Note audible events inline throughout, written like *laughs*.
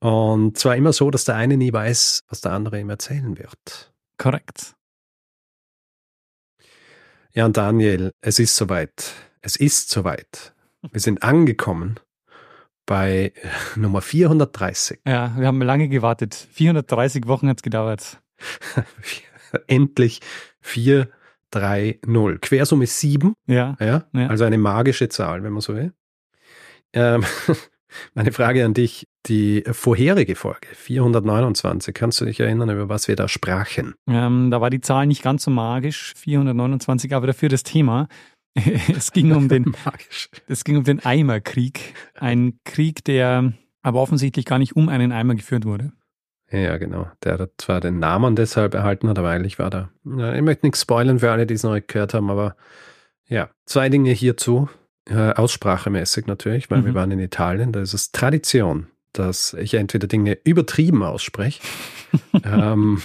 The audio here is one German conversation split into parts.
Und zwar immer so, dass der eine nie weiß, was der andere ihm erzählen wird. Korrekt. Ja, und Daniel, es ist soweit. Es ist soweit. Wir sind angekommen bei *laughs* Nummer 430. Ja, wir haben lange gewartet. 430 Wochen hat es gedauert. *laughs* Endlich 430. Quersumme 7. Ja, ja, ja. Also eine magische Zahl, wenn man so will. Ähm, *laughs* meine Frage an dich, die vorherige Folge, 429, kannst du dich erinnern, über was wir da sprachen? Ähm, da war die Zahl nicht ganz so magisch, 429, aber dafür das Thema. *laughs* es ging um den, *laughs* es ging um den Eimerkrieg. Ein Krieg, der aber offensichtlich gar nicht um einen Eimer geführt wurde. Ja, genau. Der hat zwar den Namen deshalb erhalten hat, aber eigentlich war da. Ich möchte nichts spoilern für alle, die es noch nicht gehört haben, aber ja, zwei Dinge hierzu. Äh, aussprachemäßig natürlich, weil mhm. wir waren in Italien, da ist es Tradition, dass ich entweder Dinge übertrieben ausspreche *laughs* ähm,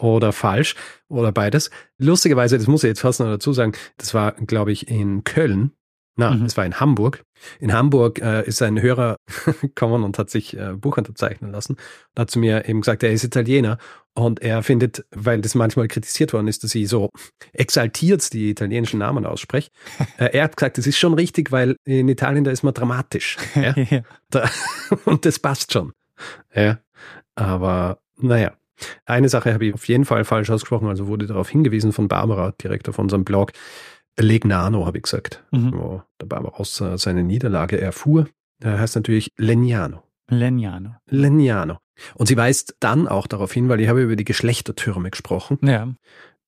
oder falsch oder beides. Lustigerweise, das muss ich jetzt fast noch dazu sagen, das war, glaube ich, in Köln na, mhm. es war in Hamburg. In Hamburg äh, ist ein Hörer *laughs* gekommen und hat sich äh, Buch unterzeichnen lassen und hat zu mir eben gesagt, er ist Italiener und er findet, weil das manchmal kritisiert worden ist, dass ich so exaltiert die italienischen Namen ausspreche. *laughs* äh, er hat gesagt, das ist schon richtig, weil in Italien da ist man dramatisch. *laughs* Ja? da, und das passt schon. Ja, aber naja. Eine Sache habe ich auf jeden Fall falsch ausgesprochen, also wurde darauf hingewiesen von Barbara direkt auf unserem Blog. Legnano, habe ich gesagt, mhm. wo der Barbarossa äh, seine Niederlage erfuhr. Er heißt natürlich Legnano. Legnano. Legnano. Und sie weist dann auch darauf hin, weil ich habe über die Geschlechtertürme gesprochen, ja.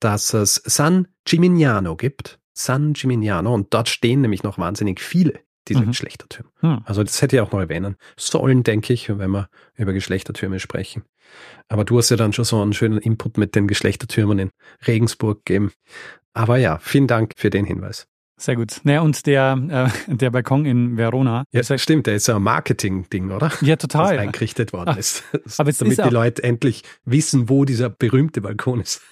dass es San Gimignano gibt. San Gimignano. Und dort stehen nämlich noch wahnsinnig viele dieser mhm. Geschlechtertürme. Mhm. Also das hätte ich auch noch erwähnen sollen, denke ich, wenn wir über Geschlechtertürme sprechen. Aber du hast ja dann schon so einen schönen Input mit den Geschlechtertürmen in Regensburg gegeben. Aber ja, vielen Dank für den Hinweis. Sehr gut. Naja, und der, äh, der Balkon in Verona. Ja, das stimmt, der ist ja ein Marketing-Ding, oder? Ja, total. Das eingerichtet worden Ach, ist. aber damit die Leute endlich wissen, wo dieser berühmte Balkon ist.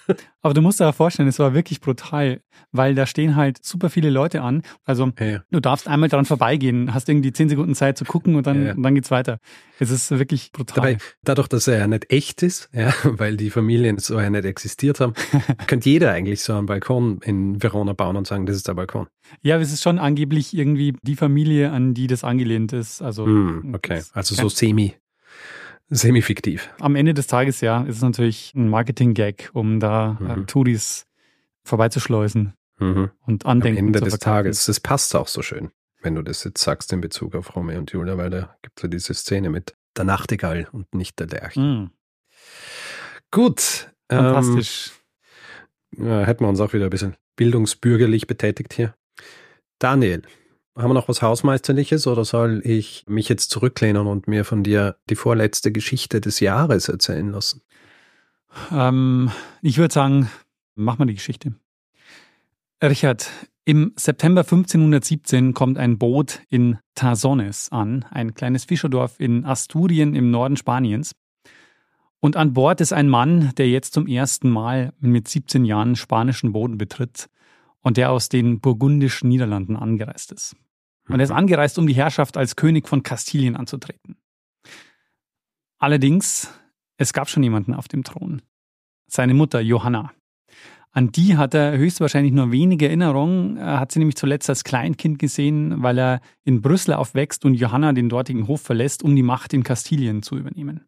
Aber du musst dir vorstellen, es war wirklich brutal, weil da stehen halt super viele Leute an. Also ja. du darfst einmal dran vorbeigehen, hast irgendwie zehn Sekunden Zeit zu gucken und dann, ja. und dann geht's weiter. Es ist wirklich brutal. Dabei, dadurch, dass er ja nicht echt ist, ja, *laughs* weil die Familien so ja nicht existiert haben, *laughs* könnte jeder eigentlich so einen Balkon in Verona bauen und sagen, das ist der Balkon. Ja, es ist schon angeblich irgendwie die Familie, an die das angelehnt ist. Also mm, okay, also so semi semi-fiktiv. Am Ende des Tages, ja, ist es natürlich ein Marketing-Gag, um da äh, mhm. Touris vorbeizuschleusen mhm. und Andenken Am Ende des Tages, das passt auch so schön, wenn du das jetzt sagst in Bezug auf Romeo und Julia, weil da gibt es ja diese Szene mit der Nachtigall und nicht der Lerche. Mhm. Gut. Fantastisch. Ähm, ja, hätten wir uns auch wieder ein bisschen bildungsbürgerlich betätigt hier. Daniel, haben wir noch was Hausmeisterliches oder soll ich mich jetzt zurücklehnen und mir von dir die vorletzte Geschichte des Jahres erzählen lassen? Ähm, ich würde sagen, mach mal die Geschichte. Richard, im September 1517 kommt ein Boot in Tarsones an, ein kleines Fischerdorf in Asturien im Norden Spaniens. Und an Bord ist ein Mann, der jetzt zum ersten Mal mit 17 Jahren spanischen Boden betritt und der aus den burgundischen Niederlanden angereist ist. Und er ist angereist, um die Herrschaft als König von Kastilien anzutreten. Allerdings, es gab schon jemanden auf dem Thron. Seine Mutter Johanna. An die hat er höchstwahrscheinlich nur wenige Erinnerungen. Er hat sie nämlich zuletzt als Kleinkind gesehen, weil er in Brüssel aufwächst und Johanna den dortigen Hof verlässt, um die Macht in Kastilien zu übernehmen.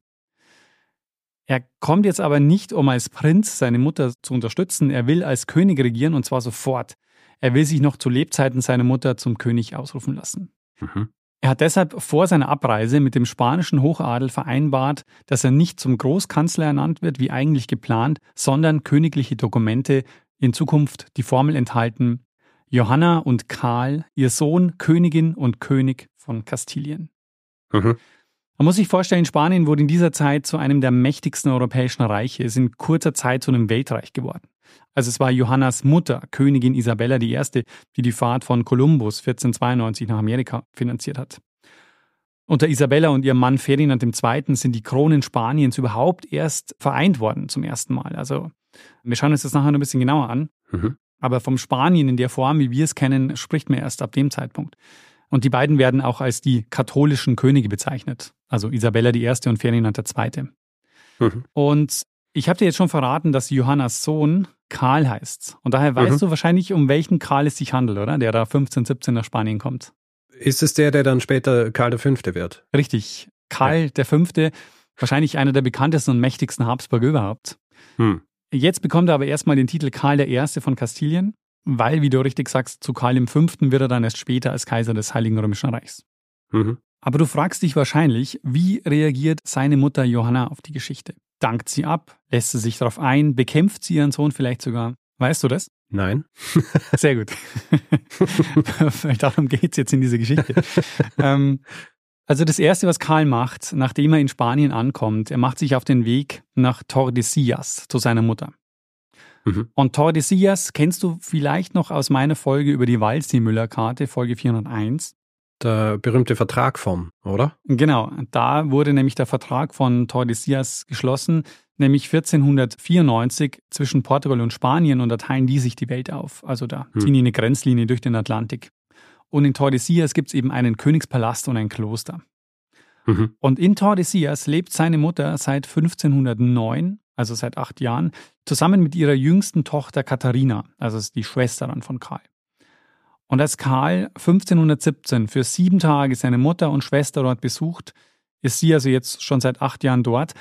Er kommt jetzt aber nicht, um als Prinz seine Mutter zu unterstützen. Er will als König regieren und zwar sofort. Er will sich noch zu Lebzeiten seiner Mutter zum König ausrufen lassen. Mhm. Er hat deshalb vor seiner Abreise mit dem spanischen Hochadel vereinbart, dass er nicht zum Großkanzler ernannt wird, wie eigentlich geplant, sondern königliche Dokumente in Zukunft die Formel enthalten Johanna und Karl, ihr Sohn, Königin und König von Kastilien. Mhm. Man muss sich vorstellen, Spanien wurde in dieser Zeit zu einem der mächtigsten europäischen Reiche, ist in kurzer Zeit zu einem Weltreich geworden. Also es war Johannas Mutter, Königin Isabella I., die die Fahrt von Kolumbus 1492 nach Amerika finanziert hat. Unter Isabella und ihrem Mann Ferdinand II. sind die Kronen Spaniens überhaupt erst vereint worden zum ersten Mal. Also wir schauen uns das nachher noch ein bisschen genauer an. Mhm. Aber vom Spanien in der Form, wie wir es kennen, spricht man erst ab dem Zeitpunkt. Und die beiden werden auch als die katholischen Könige bezeichnet. Also Isabella I. und Ferdinand II. Mhm. Und ich habe dir jetzt schon verraten, dass Johannas Sohn Karl heißt. Und daher weißt mhm. du wahrscheinlich, um welchen Karl es sich handelt, oder? Der da 15, 17 nach Spanien kommt. Ist es der, der dann später Karl V. wird? Richtig. Karl ja. V., wahrscheinlich einer der bekanntesten und mächtigsten Habsburger überhaupt. Hm. Jetzt bekommt er aber erstmal den Titel Karl I. von Kastilien, weil, wie du richtig sagst, zu Karl V. wird er dann erst später als Kaiser des Heiligen Römischen Reichs. Mhm. Aber du fragst dich wahrscheinlich, wie reagiert seine Mutter Johanna auf die Geschichte? Dankt sie ab? Lässt sie sich darauf ein? Bekämpft sie ihren Sohn vielleicht sogar? Weißt du das? Nein. *laughs* *laughs* Sehr gut. *laughs* Darum geht es jetzt in dieser Geschichte. ähm, also das Erste, was Karl macht, nachdem er in Spanien ankommt, er macht sich auf den Weg nach Tordesillas zu seiner Mutter. Mhm. Und Tordesillas kennst du vielleicht noch aus meiner Folge über die Waldsee-Müller-Karte, Folge 401 der berühmte Vertrag von, oder? Genau, da wurde nämlich der Vertrag von Tordesillas geschlossen, nämlich 1494 zwischen Portugal und Spanien und da teilen die sich die Welt auf. Also da hm. ziehen die eine Grenzlinie durch den Atlantik. Und in Tordesillas gibt es eben einen Königspalast und ein Kloster. Mhm. Und in Tordesillas lebt seine Mutter seit 1509, also seit acht Jahren, zusammen mit ihrer jüngsten Tochter Katharina, also die Schwester von Karl. Und als Karl 1517 für sieben Tage seine Mutter und Schwester dort besucht, ist sie also jetzt schon seit acht Jahren dort,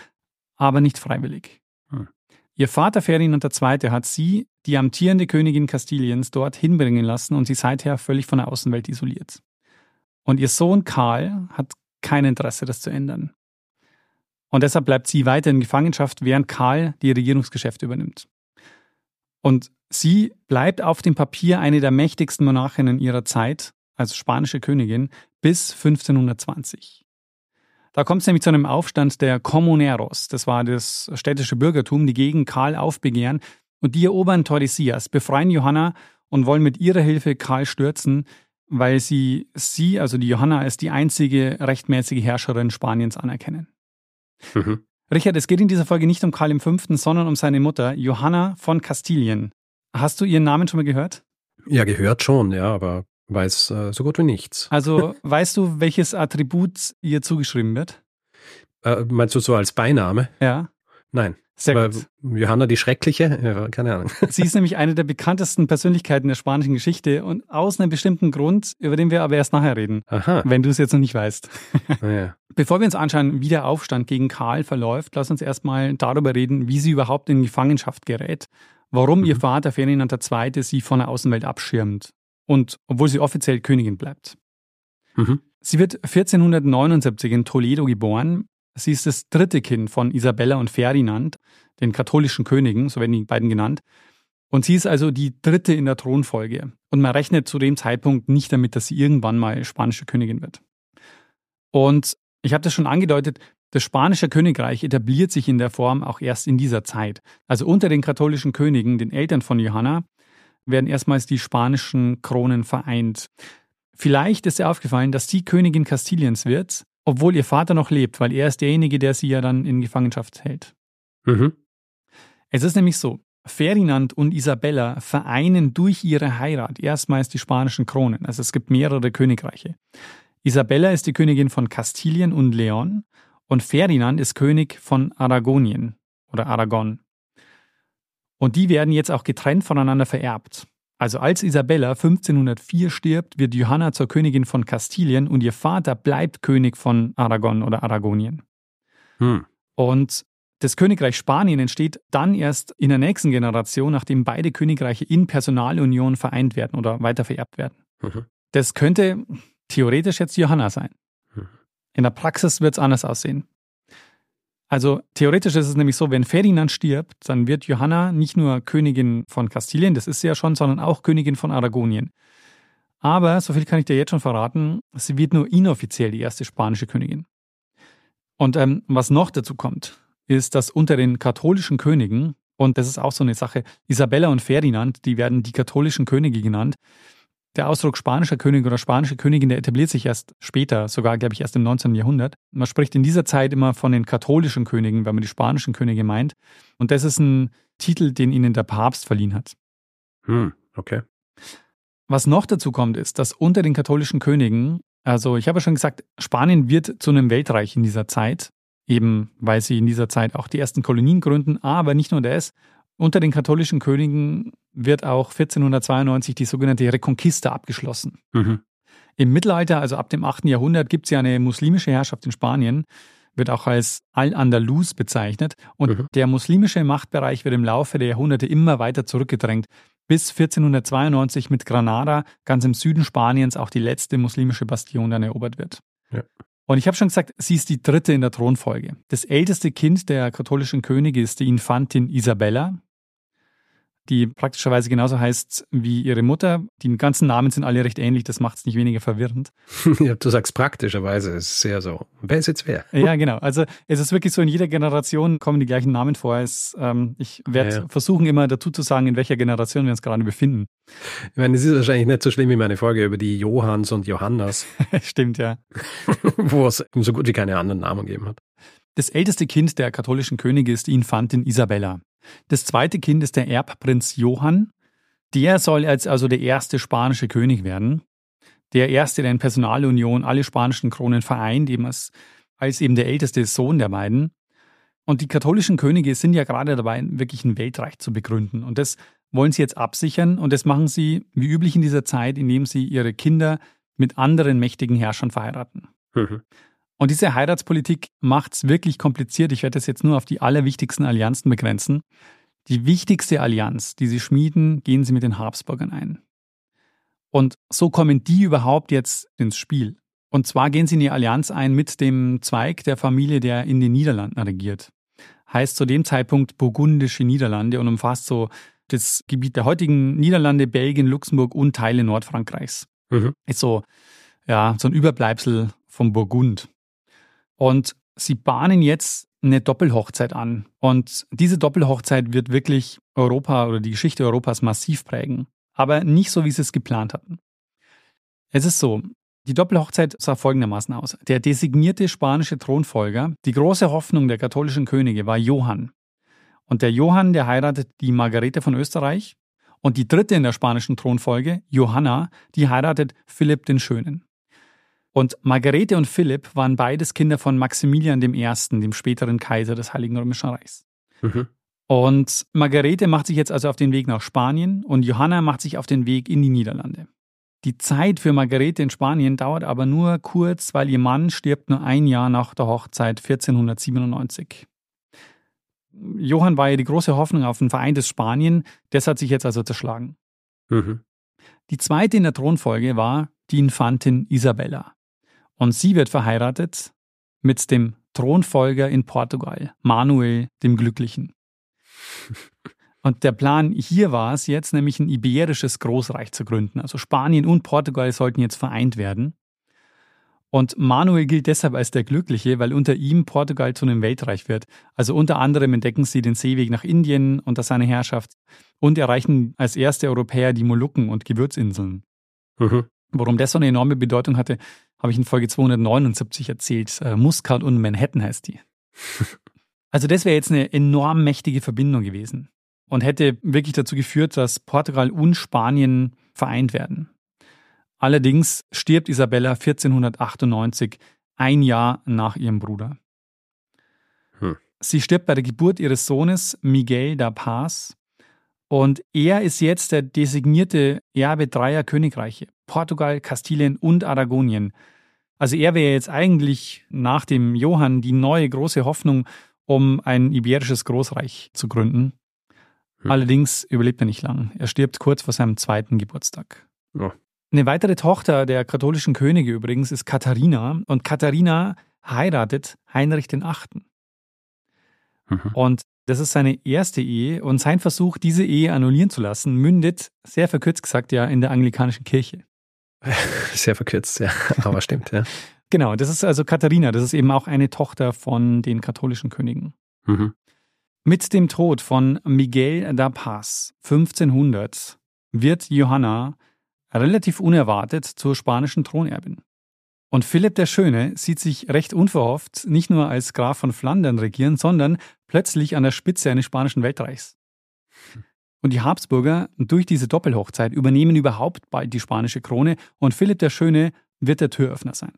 aber nicht freiwillig. Hm. Ihr Vater Ferdinand II. hat sie, die amtierende Königin Kastiliens, dort hinbringen lassen und sie seither völlig von der Außenwelt isoliert. Und ihr Sohn Karl hat kein Interesse, das zu ändern. Und deshalb bleibt sie weiter in Gefangenschaft, während Karl die Regierungsgeschäfte übernimmt. Und sie bleibt auf dem Papier eine der mächtigsten Monarchinnen ihrer Zeit, als spanische Königin, bis 1520. Da kommt es nämlich zu einem Aufstand der Comuneros, das war das städtische Bürgertum, die gegen Karl aufbegehren und die erobern Tordesillas, befreien Johanna und wollen mit ihrer Hilfe Karl stürzen, weil sie sie, also die Johanna, als die einzige rechtmäßige Herrscherin Spaniens anerkennen. Mhm. Richard, es geht in dieser Folge nicht um Karl V., sondern um seine Mutter, Johanna von Kastilien. Hast du ihren Namen schon mal gehört? Ja, gehört schon, ja, aber weiß äh, so gut wie nichts. Also *laughs* weißt du, welches Attribut ihr zugeschrieben wird? Äh, meinst du so als Beiname? Ja. Nein. Sehr gut. Johanna die Schreckliche? Ja, keine Ahnung. *laughs* Sie ist nämlich eine der bekanntesten Persönlichkeiten der spanischen Geschichte und aus einem bestimmten Grund, über den wir aber erst nachher reden. Aha. Wenn du es jetzt noch nicht weißt. Ah, ja. *laughs* Bevor wir uns anschauen, wie der Aufstand gegen Karl verläuft, lass uns erstmal darüber reden, wie sie überhaupt in Gefangenschaft gerät, warum mhm. ihr Vater Ferdinand II. sie von der Außenwelt abschirmt und obwohl sie offiziell Königin bleibt. Mhm. Sie wird 1479 in Toledo geboren Sie ist das dritte Kind von Isabella und Ferdinand, den katholischen Königen, so werden die beiden genannt. Und sie ist also die dritte in der Thronfolge. Und man rechnet zu dem Zeitpunkt nicht damit, dass sie irgendwann mal spanische Königin wird. Und ich habe das schon angedeutet, das spanische Königreich etabliert sich in der Form auch erst in dieser Zeit. Also unter den katholischen Königen, den Eltern von Johanna, werden erstmals die spanischen Kronen vereint. Vielleicht ist ihr aufgefallen, dass sie Königin Kastiliens wird, obwohl ihr Vater noch lebt, weil er ist derjenige, der sie ja dann in Gefangenschaft hält. Mhm. Es ist nämlich so, Ferdinand und Isabella vereinen durch ihre Heirat erstmals die spanischen Kronen. Also es gibt mehrere Königreiche. Isabella ist die Königin von Kastilien und Leon und Ferdinand ist König von Aragonien oder Aragon. Und die werden jetzt auch getrennt voneinander vererbt. Also als Isabella 1504 stirbt, wird Johanna zur Königin von Kastilien und ihr Vater bleibt König von Aragon oder Aragonien. Hm. Und das Königreich Spanien entsteht dann erst in der nächsten Generation, nachdem beide Königreiche in Personalunion vereint werden oder weiter vererbt werden. Mhm. Das könnte theoretisch jetzt Johanna sein. Mhm. In der Praxis wird es anders aussehen. Also theoretisch ist es nämlich so, wenn Ferdinand stirbt, dann wird Johanna nicht nur Königin von Kastilien, das ist sie ja schon, sondern auch Königin von Aragonien. Aber, so viel kann ich dir jetzt schon verraten, sie wird nur inoffiziell die erste spanische Königin. Und ähm, was noch dazu kommt, ist, dass unter den katholischen Königen, und das ist auch so eine Sache, Isabella und Ferdinand, die werden die katholischen Könige genannt. Der Ausdruck spanischer König oder spanische Königin, der etabliert sich erst später, sogar, glaube ich, erst im 19. Jahrhundert. Man spricht in dieser Zeit immer von den katholischen Königen, wenn man die spanischen Könige meint. Und das ist ein Titel, den ihnen der Papst verliehen hat. Hm, okay. Was noch dazu kommt, ist, dass unter den katholischen Königen, also ich habe ja schon gesagt, Spanien wird zu einem Weltreich in dieser Zeit, eben weil sie in dieser Zeit auch die ersten Kolonien gründen, aber nicht nur das, unter den katholischen Königen wird auch 1492 die sogenannte Reconquista abgeschlossen. Mhm. Im Mittelalter, also ab dem 8. Jahrhundert, gibt es ja eine muslimische Herrschaft in Spanien, wird auch als Al-Andalus bezeichnet. Und mhm. der muslimische Machtbereich wird im Laufe der Jahrhunderte immer weiter zurückgedrängt, bis 1492 mit Granada ganz im Süden Spaniens auch die letzte muslimische Bastion dann erobert wird. Ja. Und ich habe schon gesagt, sie ist die dritte in der Thronfolge. Das älteste Kind der katholischen Könige ist die Infantin Isabella, die praktischerweise genauso heißt wie ihre Mutter. Die ganzen Namen sind alle recht ähnlich, das macht es nicht weniger verwirrend. *laughs* ja, du sagst praktischerweise, es ist sehr so. Wer ist jetzt wer? Ja, genau. Also es ist wirklich so, in jeder Generation kommen die gleichen Namen vor. Es, ähm, ich werde ja, ja. versuchen, immer dazu zu sagen, in welcher Generation wir uns gerade befinden. Ich meine, es ist wahrscheinlich nicht so schlimm wie meine Folge über die Johanns und Johannas. *laughs* Stimmt, ja. *laughs* Wo es so gut wie keine anderen Namen gegeben hat. Das älteste Kind der katholischen Könige ist die Infantin Isabella. Das zweite Kind ist der Erbprinz Johann. Der soll als also der erste spanische König werden. Der erste, der in Personalunion alle spanischen Kronen vereint, eben als, als eben der älteste Sohn der beiden. Und die katholischen Könige sind ja gerade dabei, wirklich ein Weltreich zu begründen. Und das wollen sie jetzt absichern. Und das machen sie, wie üblich in dieser Zeit, indem sie ihre Kinder mit anderen mächtigen Herrschern verheiraten. Mhm. Und diese Heiratspolitik macht es wirklich kompliziert. Ich werde das jetzt nur auf die allerwichtigsten Allianzen begrenzen. Die wichtigste Allianz, die sie schmieden, gehen sie mit den Habsburgern ein. Und so kommen die überhaupt jetzt ins Spiel. Und zwar gehen sie in die Allianz ein mit dem Zweig der Familie, der in den Niederlanden regiert. Heißt zu dem Zeitpunkt burgundische Niederlande und umfasst so das Gebiet der heutigen Niederlande, Belgien, Luxemburg und Teile Nordfrankreichs. Mhm. Ist so, ja, so ein Überbleibsel vom Burgund. Und sie bahnen jetzt eine Doppelhochzeit an. Und diese Doppelhochzeit wird wirklich Europa oder die Geschichte Europas massiv prägen. Aber nicht so, wie sie es geplant hatten. Es ist so, die Doppelhochzeit sah folgendermaßen aus. Der designierte spanische Thronfolger, die große Hoffnung der katholischen Könige war Johann. Und der Johann, der heiratet die Margarete von Österreich. Und die dritte in der spanischen Thronfolge, Johanna, die heiratet Philipp den Schönen. Und Margarete und Philipp waren beides Kinder von Maximilian I., dem späteren Kaiser des Heiligen Römischen Reichs. Mhm. Und Margarete macht sich jetzt also auf den Weg nach Spanien und Johanna macht sich auf den Weg in die Niederlande. Die Zeit für Margarete in Spanien dauert aber nur kurz, weil ihr Mann stirbt nur ein Jahr nach der Hochzeit 1497. Johann war ja die große Hoffnung auf ein vereintes Spanien, das hat sich jetzt also zerschlagen. Mhm. Die zweite in der Thronfolge war die Infantin Isabella. Und sie wird verheiratet mit dem Thronfolger in Portugal, Manuel dem Glücklichen. *laughs* Und der Plan hier war es jetzt, nämlich ein iberisches Großreich zu gründen. Also Spanien und Portugal sollten jetzt vereint werden. Und Manuel gilt deshalb als der Glückliche, weil unter ihm Portugal zu einem Weltreich wird. Also unter anderem entdecken sie den Seeweg nach Indien unter seiner Herrschaft und erreichen als erste Europäer die Molukken und Gewürzinseln. Mhm. Warum das so eine enorme Bedeutung hatte, habe ich in Folge 279 erzählt. Äh, Muscat und Manhattan heißt die. *laughs* Also das wäre jetzt eine enorm mächtige Verbindung gewesen und hätte wirklich dazu geführt, dass Portugal und Spanien vereint werden. Allerdings stirbt Isabella 1498, ein Jahr nach ihrem Bruder. Hm. Sie stirbt bei der Geburt ihres Sohnes Miguel da Paz und er ist jetzt der designierte Erbe dreier Königreiche, Portugal, Kastilien und Aragonien. Also er wäre jetzt eigentlich nach dem Johann die neue große Hoffnung, um ein iberisches Großreich zu gründen. Hm. Allerdings überlebt er nicht lang. Er stirbt kurz vor seinem zweiten Geburtstag. Oh. Eine weitere Tochter der katholischen Könige übrigens ist Katharina und Katharina heiratet Heinrich den Achten. Mhm. Und das ist seine erste Ehe und sein Versuch, diese Ehe annullieren zu lassen, mündet, sehr verkürzt gesagt, ja in der anglikanischen Kirche. *laughs* Sehr verkürzt, ja, *laughs* aber stimmt, ja. Genau, das ist also Katharina, das ist eben auch eine Tochter von den katholischen Königen. Mhm. Mit dem Tod von Miguel da Paz 1500 wird Johanna relativ unerwartet zur spanischen Thronerbin. Und Philipp der Schöne sieht sich recht unverhofft nicht nur als Graf von Flandern regieren, sondern plötzlich an der Spitze eines spanischen Weltreichs. Und die Habsburger durch diese Doppelhochzeit übernehmen überhaupt bald die spanische Krone und Philipp der Schöne wird der Türöffner sein.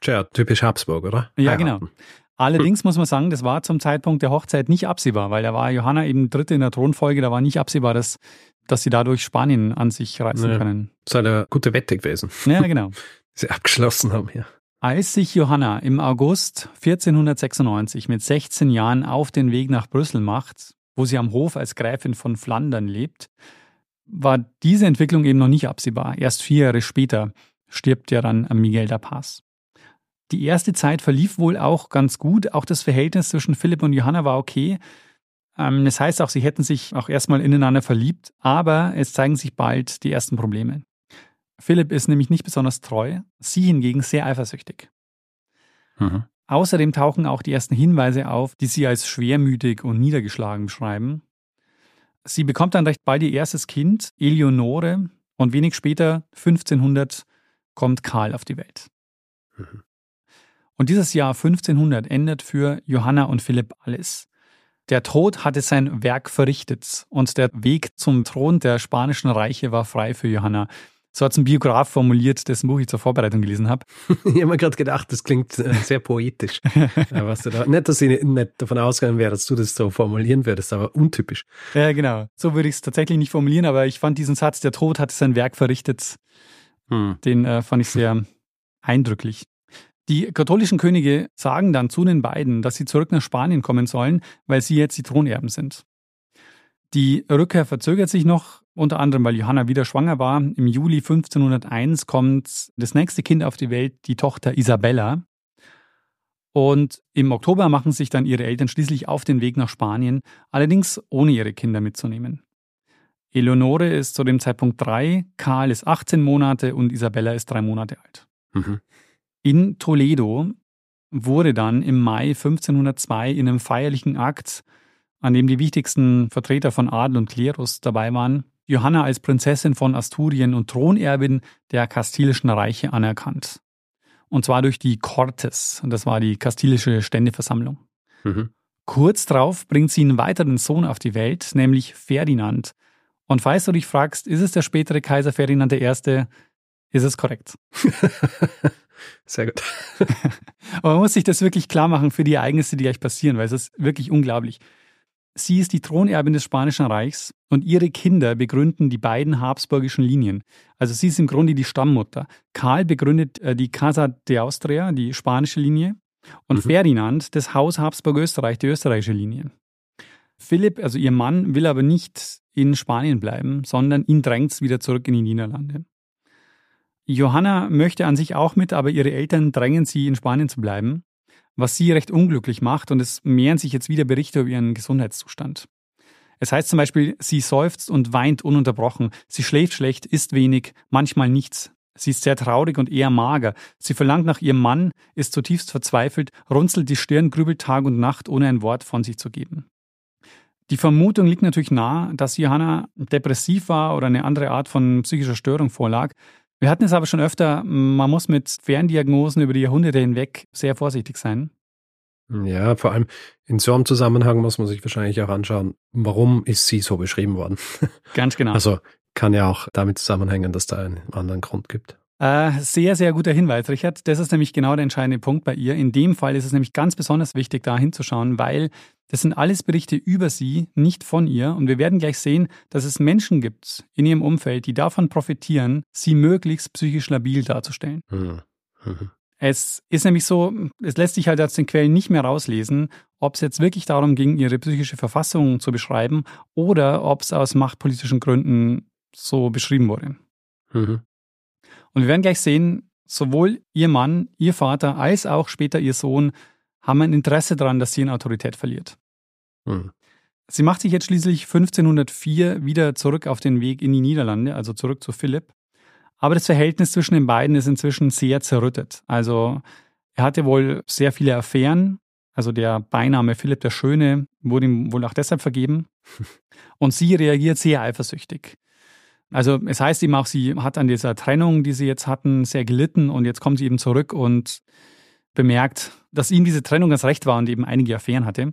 Tja, typisch Habsburg, oder? Ja, Heiraten. genau. Allerdings muss man sagen, das war zum Zeitpunkt der Hochzeit nicht absehbar, weil da war Johanna eben Dritte in der Thronfolge, da war nicht absehbar, dass, dass sie dadurch Spanien an sich reißen Ja. können. Das ist eine gute Wette gewesen, Ja, genau. *laughs* sie abgeschlossen haben hier. Als sich Johanna im August 1496 mit 16 Jahren auf den Weg nach Brüssel macht, wo sie am Hof als Gräfin von Flandern lebt, war diese Entwicklung eben noch nicht absehbar. Erst vier Jahre später stirbt ja dann Miguel da Paz. Die erste Zeit verlief wohl auch ganz gut. Auch das Verhältnis zwischen Philipp und Johanna war okay. Ähm, Das heißt auch, sie hätten sich auch erstmal ineinander verliebt, aber es zeigen sich bald die ersten Probleme. Philipp ist nämlich nicht besonders treu, sie hingegen sehr eifersüchtig. Mhm. Außerdem tauchen auch die ersten Hinweise auf, die sie als schwermütig und niedergeschlagen beschreiben. Sie bekommt dann recht bald ihr erstes Kind, Eleonore, und wenig später, 1500, kommt Karl auf die Welt. Mhm. Und dieses Jahr 1500 endet für Johanna und Philipp alles. Der Tod hatte sein Werk verrichtet und der Weg zum Thron der spanischen Reiche war frei für Johanna. So hat es ein Biograf formuliert, dessen Buch ich zur Vorbereitung gelesen habe. *laughs* Ich habe mir gerade gedacht, das klingt äh, sehr poetisch. Ja, *laughs* was du da, nicht, dass ich nicht davon ausgegangen wäre, dass du das so formulieren würdest, aber untypisch. Ja, genau. So würde ich es tatsächlich nicht formulieren, aber ich fand diesen Satz, der Tod hatte sein Werk verrichtet, Hm. den äh, fand ich sehr eindrücklich. Die katholischen Könige sagen dann zu den beiden, dass sie zurück nach Spanien kommen sollen, weil sie jetzt die Thronerben sind. Die Rückkehr verzögert sich noch, unter anderem, weil Johanna wieder schwanger war. Im Juli 1501 kommt das nächste Kind auf die Welt, die Tochter Isabella. Und im Oktober machen sich dann ihre Eltern schließlich auf den Weg nach Spanien, allerdings ohne ihre Kinder mitzunehmen. Eleonore ist zu dem Zeitpunkt drei, Karl ist 18 Monate und Isabella ist drei Monate alt. Mhm. In Toledo wurde dann im Mai 1502 in einem feierlichen Akt, an dem die wichtigsten Vertreter von Adel und Klerus dabei waren, Johanna als Prinzessin von Asturien und Thronerbin der kastilischen Reiche anerkannt. Und zwar durch die Cortes, und das war die kastilische Ständeversammlung. Mhm. Kurz darauf bringt sie einen weiteren Sohn auf die Welt, nämlich Ferdinand. Und falls du dich fragst, ist es der spätere Kaiser Ferdinand I., ist es korrekt. *laughs* Sehr gut. *laughs* Aber man muss sich das wirklich klar machen für die Ereignisse, die gleich passieren, weil es ist wirklich unglaublich. Sie ist die Thronerbin des Spanischen Reichs und ihre Kinder begründen die beiden habsburgischen Linien. Also sie ist im Grunde die Stammmutter. Karl begründet äh, die Casa de Austria, die spanische Linie, und Mhm. Ferdinand das Haus Habsburg-Österreich, die österreichische Linie. Philipp, also ihr Mann, will aber nicht in Spanien bleiben, sondern ihn drängt wieder zurück in die Niederlande. Johanna möchte an sich auch mit, aber ihre Eltern drängen sie, in Spanien zu bleiben, was sie recht unglücklich macht und es mehren sich jetzt wieder Berichte über ihren Gesundheitszustand. Es heißt zum Beispiel, sie seufzt und weint ununterbrochen, sie schläft schlecht, isst wenig, manchmal nichts. Sie ist sehr traurig und eher mager. Sie verlangt nach ihrem Mann, ist zutiefst verzweifelt, runzelt die Stirn, grübelt Tag und Nacht, ohne ein Wort von sich zu geben. Die Vermutung liegt natürlich nahe, dass Johanna depressiv war oder eine andere Art von psychischer Störung vorlag. Wir hatten es aber schon öfter, man muss mit Ferndiagnosen über die Jahrhunderte hinweg sehr vorsichtig sein. Ja, vor allem in so einem Zusammenhang muss man sich wahrscheinlich auch anschauen, warum ist sie so beschrieben worden. Ganz genau. Also kann ja auch damit zusammenhängen, dass da einen anderen Grund gibt. Äh, sehr, sehr guter Hinweis, Richard. Das ist nämlich genau der entscheidende Punkt bei ihr. In dem Fall ist es nämlich ganz besonders wichtig, da hinzuschauen, weil das sind alles Berichte über sie, nicht von ihr. Und wir werden gleich sehen, dass es Menschen gibt in ihrem Umfeld, die davon profitieren, sie möglichst psychisch labil darzustellen. Hm. Mhm. Es ist nämlich so, es lässt sich halt aus den Quellen nicht mehr rauslesen, ob es jetzt wirklich darum ging, ihre psychische Verfassung zu beschreiben oder ob es aus machtpolitischen Gründen so beschrieben wurde. Mhm. Und wir werden gleich sehen, sowohl ihr Mann, ihr Vater als auch später ihr Sohn haben ein Interesse daran, dass sie in Autorität verliert. Mhm. Sie macht sich jetzt schließlich 1504 wieder zurück auf den Weg in die Niederlande, also zurück zu Philipp. Aber das Verhältnis zwischen den beiden ist inzwischen sehr zerrüttet. Also er hatte wohl sehr viele Affären. Also der Beiname Philipp der Schöne wurde ihm wohl auch deshalb vergeben. *laughs* Und sie reagiert sehr eifersüchtig. Also es heißt eben auch, sie hat an dieser Trennung, die sie jetzt hatten, sehr gelitten und jetzt kommt sie eben zurück und bemerkt, dass ihm diese Trennung ganz recht war und eben einige Affären hatte.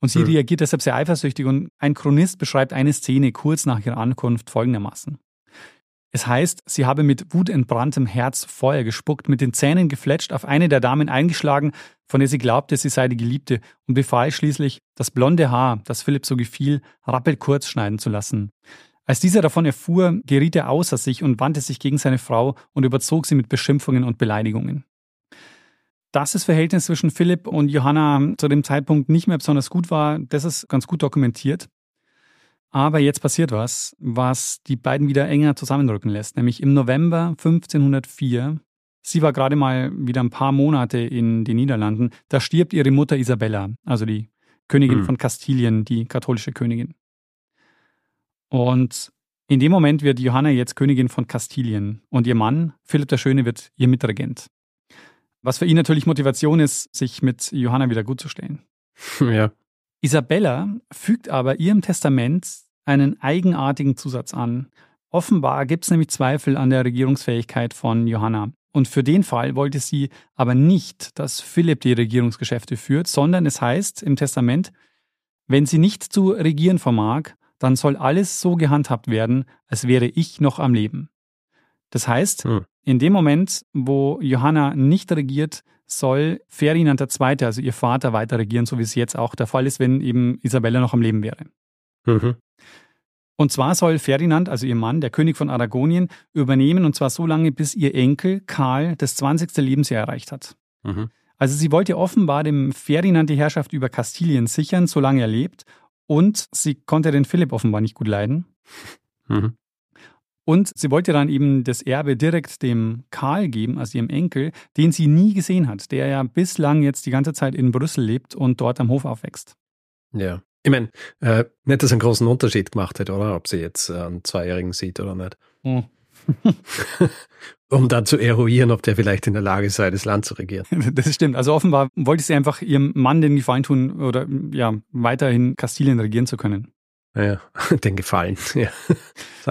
Und sie mhm. reagiert deshalb sehr eifersüchtig und ein Chronist beschreibt eine Szene kurz nach ihrer Ankunft folgendermaßen. Es heißt, sie habe mit wutentbranntem Herz Feuer gespuckt, mit den Zähnen gefletscht, auf eine der Damen eingeschlagen, von der sie glaubte, sie sei die Geliebte, und befahl schließlich, das blonde Haar, das Philipp so gefiel, rappelt kurz schneiden zu lassen. Als dieser davon erfuhr, geriet er außer sich und wandte sich gegen seine Frau und überzog sie mit Beschimpfungen und Beleidigungen. Dass das Verhältnis zwischen Philipp und Johanna zu dem Zeitpunkt nicht mehr besonders gut war, das ist ganz gut dokumentiert. Aber jetzt passiert was, was die beiden wieder enger zusammenrücken lässt. Nämlich im November 1504, sie war gerade mal wieder ein paar Monate in den Niederlanden, da stirbt ihre Mutter Isabella, also die Königin hm. von Kastilien, die katholische Königin. Und in dem Moment wird Johanna jetzt Königin von Kastilien und ihr Mann, Philipp der Schöne, wird ihr Mitregent. Was für ihn natürlich Motivation ist, sich mit Johanna wieder gutzustellen. *laughs* Ja. Isabella fügt aber ihrem Testament einen eigenartigen Zusatz an. Offenbar gibt es nämlich Zweifel an der Regierungsfähigkeit von Johanna. Und für den Fall wollte sie aber nicht, dass Philipp die Regierungsgeschäfte führt, sondern es heißt im Testament, wenn sie nicht zu regieren vermag, dann soll alles so gehandhabt werden, als wäre ich noch am Leben. Das heißt, hm. in dem Moment, wo Johanna nicht regiert, soll Ferdinand II., also ihr Vater, weiter regieren, so wie es jetzt auch der Fall ist, wenn eben Isabella noch am Leben wäre. Mhm. Und zwar soll Ferdinand, also ihr Mann, der König von Aragonien, übernehmen, und zwar so lange, bis ihr Enkel Karl das 20. Lebensjahr erreicht hat. Mhm. Also sie wollte offenbar dem Ferdinand die Herrschaft über Kastilien sichern, solange er lebt, und sie konnte den Philipp offenbar nicht gut leiden. Mhm. Und sie wollte dann eben das Erbe direkt dem Karl geben, also ihrem Enkel, den sie nie gesehen hat, der ja bislang jetzt die ganze Zeit in Brüssel lebt und dort am Hof aufwächst. Ja. Ich meine, äh, nicht, dass es einen großen Unterschied gemacht hat, oder? Ob sie jetzt äh, einen Zweijährigen sieht oder nicht. Hm. *laughs* um dann zu eruieren, ob der vielleicht in der Lage sei, das Land zu regieren. *laughs* Das stimmt. Also offenbar wollte sie einfach ihrem Mann den Gefallen tun oder ja, weiterhin Kastilien regieren zu können. Ja, *laughs* den Gefallen. Ja.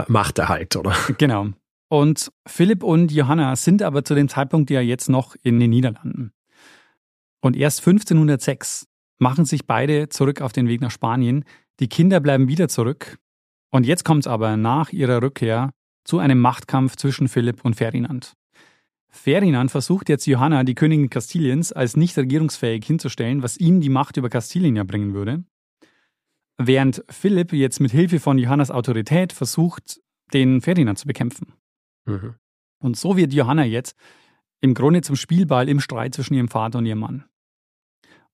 Macht er halt, oder? Genau. Und Philipp und Johanna sind aber zu dem Zeitpunkt ja jetzt noch in den Niederlanden. Und erst 1506 machen sich beide zurück auf den Weg nach Spanien. Die Kinder bleiben wieder zurück. Und jetzt kommt es aber nach ihrer Rückkehr zu einem Machtkampf zwischen Philipp und Ferdinand. Ferdinand versucht jetzt Johanna, die Königin Kastiliens, als nicht regierungsfähig hinzustellen, was ihm die Macht über Kastilien ja bringen würde. Während Philipp jetzt mit Hilfe von Johannas Autorität versucht, den Ferdinand zu bekämpfen. Mhm. Und so wird Johanna jetzt im Grunde zum Spielball im Streit zwischen ihrem Vater und ihrem Mann.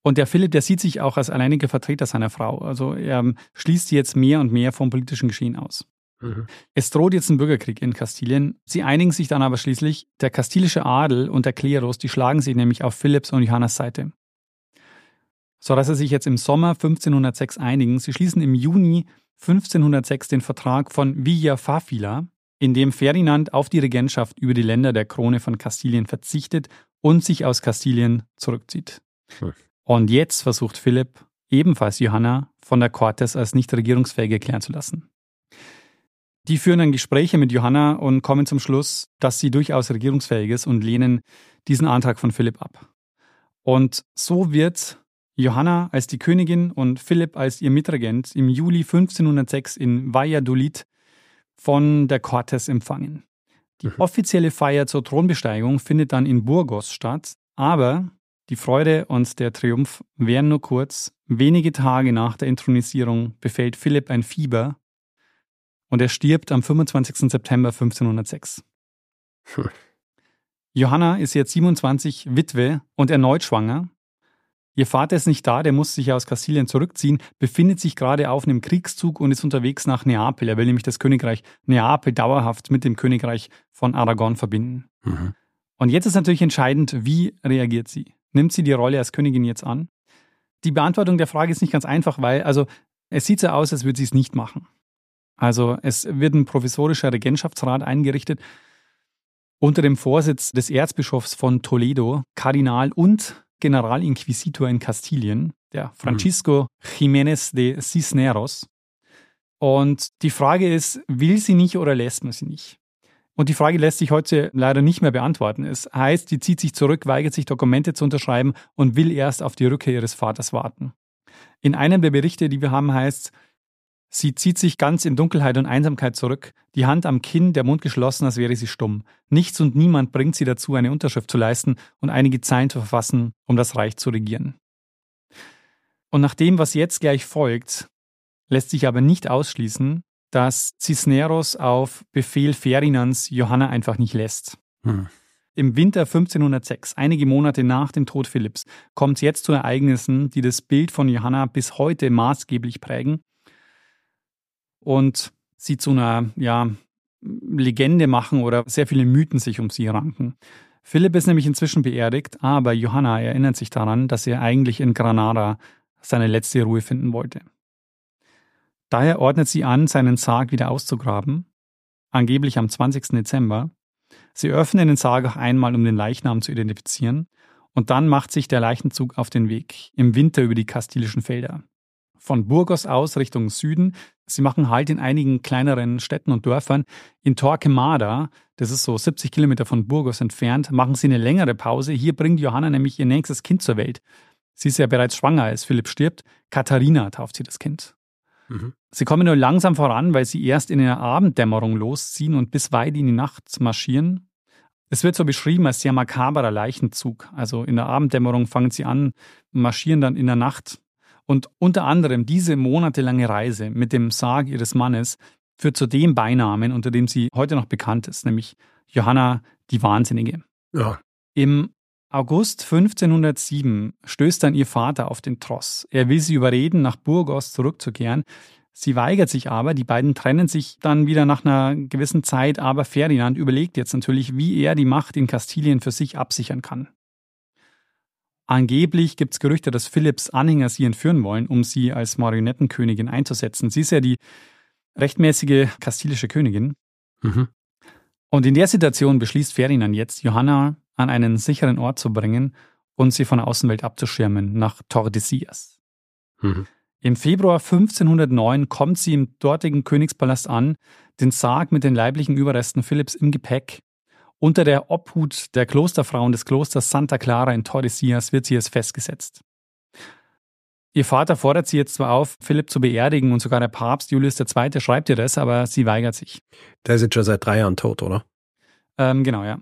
Und der Philipp, der sieht sich auch als alleiniger Vertreter seiner Frau. Also er schließt sie jetzt mehr und mehr vom politischen Geschehen aus. Mhm. Es droht jetzt ein Bürgerkrieg in Kastilien. Sie einigen sich dann aber schließlich. Der kastilische Adel und der Klerus, die schlagen sich nämlich auf Philipps und Johannas Seite sodass sie sich jetzt im Sommer 1506 einigen. Sie schließen im Juni 1506 den Vertrag von Villa Fafila, in dem Ferdinand auf die Regentschaft über die Länder der Krone von Kastilien verzichtet und sich aus Kastilien zurückzieht. Hm. Und jetzt versucht Philipp, ebenfalls Johanna, von der Cortes als nicht regierungsfähig erklären zu lassen. Die führen dann Gespräche mit Johanna und kommen zum Schluss, dass sie durchaus regierungsfähig ist und lehnen diesen Antrag von Philipp ab. Und so wird Johanna als die Königin und Philipp als ihr Mitregent im Juli 1506 in Valladolid von der Cortes empfangen. Die mhm. offizielle Feier zur Thronbesteigung findet dann in Burgos statt, aber die Freude und der Triumph wären nur kurz. Wenige Tage nach der Intronisierung befällt Philipp ein Fieber und er stirbt am 25. September 1506. Hm. Johanna ist jetzt 27, Witwe und erneut schwanger Ihr Vater ist nicht da, der muss sich aus Kastilien zurückziehen, befindet sich gerade auf einem Kriegszug und ist unterwegs nach Neapel. Er will nämlich das Königreich Neapel dauerhaft mit dem Königreich von Aragon verbinden. Mhm. Und jetzt ist natürlich entscheidend, wie reagiert sie? Nimmt sie die Rolle als Königin jetzt an? Die Beantwortung der Frage ist nicht ganz einfach, weil also es sieht so aus, als würde sie es nicht machen. Also es wird ein provisorischer Regentschaftsrat eingerichtet unter dem Vorsitz des Erzbischofs von Toledo, Kardinal und Generalinquisitor in Kastilien, der Francisco Jiménez de Cisneros. Und die Frage ist, will sie nicht oder lässt man sie nicht? Und die Frage lässt sich heute leider nicht mehr beantworten. Es heißt, die zieht sich zurück, weigert sich Dokumente zu unterschreiben und will erst auf die Rückkehr ihres Vaters warten. In einem der Berichte, die wir haben, heißt, sie zieht sich ganz in Dunkelheit und Einsamkeit zurück, die Hand am Kinn, der Mund geschlossen, als wäre sie stumm. Nichts und niemand bringt sie dazu, eine Unterschrift zu leisten und einige Zeilen zu verfassen, um das Reich zu regieren. Und nach dem, was jetzt gleich folgt, lässt sich aber nicht ausschließen, dass Cisneros auf Befehl Ferdinands Johanna einfach nicht lässt. Hm. Im Winter 1506, einige Monate nach dem Tod Philipps, kommt es jetzt zu Ereignissen, die das Bild von Johanna bis heute maßgeblich prägen und sie zu einer ja, Legende machen oder sehr viele Mythen sich um sie ranken. Philipp ist nämlich inzwischen beerdigt, aber Johanna erinnert sich daran, dass er eigentlich in Granada seine letzte Ruhe finden wollte. Daher ordnet sie an, seinen Sarg wieder auszugraben, angeblich am 20. Dezember. Sie öffnen den Sarg auch einmal, um den Leichnam zu identifizieren, und dann macht sich der Leichenzug auf den Weg, im Winter über die kastilischen Felder. Von Burgos aus Richtung Süden. Sie machen Halt in einigen kleineren Städten und Dörfern. In Torquemada, das ist so 70 Kilometer von Burgos entfernt, machen sie eine längere Pause. Hier bringt Johanna nämlich ihr nächstes Kind zur Welt. Sie ist ja bereits schwanger, als Philipp stirbt. Katharina tauft sie das Kind. Mhm. Sie kommen nur langsam voran, weil sie erst in der Abenddämmerung losziehen und bis weit in die Nacht marschieren. Es wird so beschrieben als sehr makaberer Leichenzug. Also in der Abenddämmerung fangen sie an, marschieren dann in der Nacht. Und unter anderem diese monatelange Reise mit dem Sarg ihres Mannes führt zu dem Beinamen, unter dem sie heute noch bekannt ist, nämlich Johanna die Wahnsinnige. Ja. Im August 1507 stößt dann ihr Vater auf den Tross. Er will sie überreden, nach Burgos zurückzukehren. Sie weigert sich aber, die beiden trennen sich dann wieder nach einer gewissen Zeit, aber Ferdinand überlegt jetzt natürlich, wie er die Macht in Kastilien für sich absichern kann. Angeblich gibt es Gerüchte, dass Philipps Anhänger sie entführen wollen, um sie als Marionettenkönigin einzusetzen. Sie ist ja die rechtmäßige kastilische Königin. Mhm. Und in der Situation beschließt Ferdinand jetzt, Johanna an einen sicheren Ort zu bringen und sie von der Außenwelt abzuschirmen, nach Tordesillas. Mhm. Im Februar 1509 kommt sie im dortigen Königspalast an, den Sarg mit den leiblichen Überresten Philipps im Gepäck. Unter der Obhut der Klosterfrauen des Klosters Santa Clara in Tordesillas wird sie jetzt festgesetzt. Ihr Vater fordert sie jetzt zwar auf, Philipp zu beerdigen und sogar der Papst Julius II. schreibt ihr das, aber sie weigert sich. Der ist jetzt schon seit drei Jahren tot, oder? Ähm, genau, ja.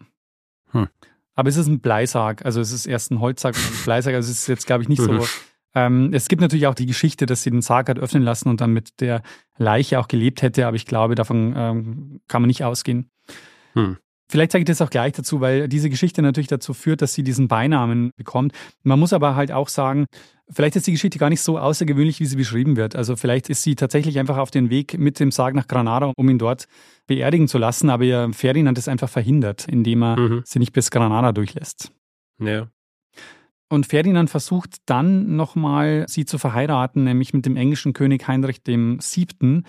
Hm. Aber es ist ein Bleisarg, also es ist erst ein Holzsarg und ein Bleisarg, also es ist jetzt, glaube ich, nicht mhm. so. Ähm, es gibt natürlich auch die Geschichte, dass sie den Sarg hat öffnen lassen und dann mit der Leiche auch gelebt hätte, aber ich glaube, davon ähm, kann man nicht ausgehen. Hm. Vielleicht sage ich das auch gleich dazu, weil diese Geschichte natürlich dazu führt, dass sie diesen Beinamen bekommt. Man muss aber halt auch sagen, vielleicht ist die Geschichte gar nicht so außergewöhnlich, wie sie beschrieben wird. Also vielleicht ist sie tatsächlich einfach auf den Weg mit dem Sarg nach Granada, um ihn dort beerdigen zu lassen, aber ihr Ferdinand ist einfach verhindert, indem er mhm. sie nicht bis Granada durchlässt. Ja. Und Ferdinand versucht dann nochmal, sie zu verheiraten, nämlich mit dem englischen König Heinrich VII.,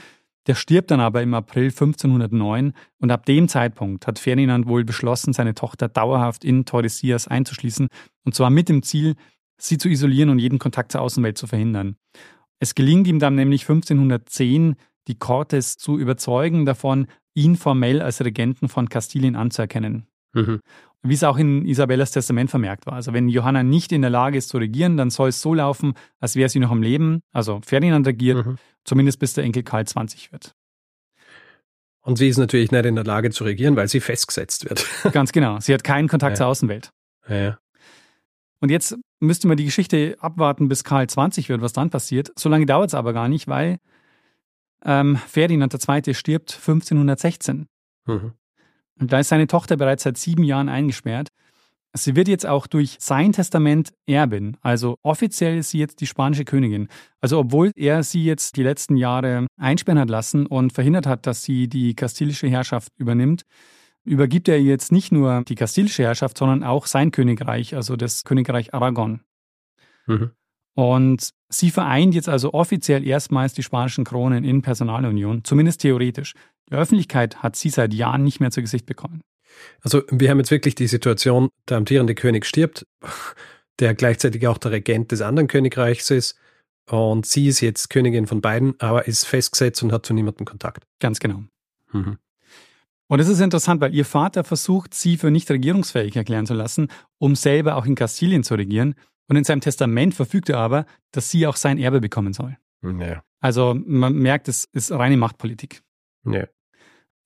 der stirbt dann aber im April 1509 und ab dem Zeitpunkt hat Ferdinand wohl beschlossen, seine Tochter dauerhaft in Tordesillas einzuschließen und zwar mit dem Ziel, sie zu isolieren und jeden Kontakt zur Außenwelt zu verhindern. Es gelingt ihm dann nämlich 1510, die Cortes zu überzeugen davon, ihn formell als Regenten von Kastilien anzuerkennen. Mhm. Wie es auch in Isabellas Testament vermerkt war. Also wenn Johanna nicht in der Lage ist zu regieren, dann soll es so laufen, als wäre sie noch am Leben. Also Ferdinand regiert, mhm. zumindest bis der Enkel Karl 20 wird. Und sie ist natürlich nicht in der Lage zu regieren, weil sie festgesetzt wird. *laughs* Ganz genau. Sie hat keinen Kontakt ja. zur Außenwelt. Ja. Und jetzt müsste man die Geschichte abwarten, bis Karl 20 wird, was dann passiert. So lange dauert es aber gar nicht, weil ähm, Ferdinand II. stirbt 1516. Mhm. Und da ist seine Tochter bereits seit sieben Jahren eingesperrt. Sie wird jetzt auch durch sein Testament Erbin. Also offiziell ist sie jetzt die spanische Königin. Also obwohl er sie jetzt die letzten Jahre einsperren hat lassen und verhindert hat, dass sie die kastilische Herrschaft übernimmt, übergibt er jetzt nicht nur die kastilische Herrschaft, sondern auch sein Königreich, also das Königreich Aragon. Mhm. Und sie vereint jetzt also offiziell erstmals die spanischen Kronen in Personalunion, zumindest theoretisch. Die Öffentlichkeit hat sie seit Jahren nicht mehr zu Gesicht bekommen. Also wir haben jetzt wirklich die Situation, der amtierende König stirbt, der gleichzeitig auch der Regent des anderen Königreichs ist. Und sie ist jetzt Königin von beiden, aber ist festgesetzt und hat zu niemandem Kontakt. Ganz genau. Mhm. Und es ist interessant, weil ihr Vater versucht, sie für nicht regierungsfähig erklären zu lassen, um selber auch in Kastilien zu regieren. Und in seinem Testament verfügt er aber, dass sie auch sein Erbe bekommen soll. Ja. Also man merkt, es ist reine Machtpolitik. Ja.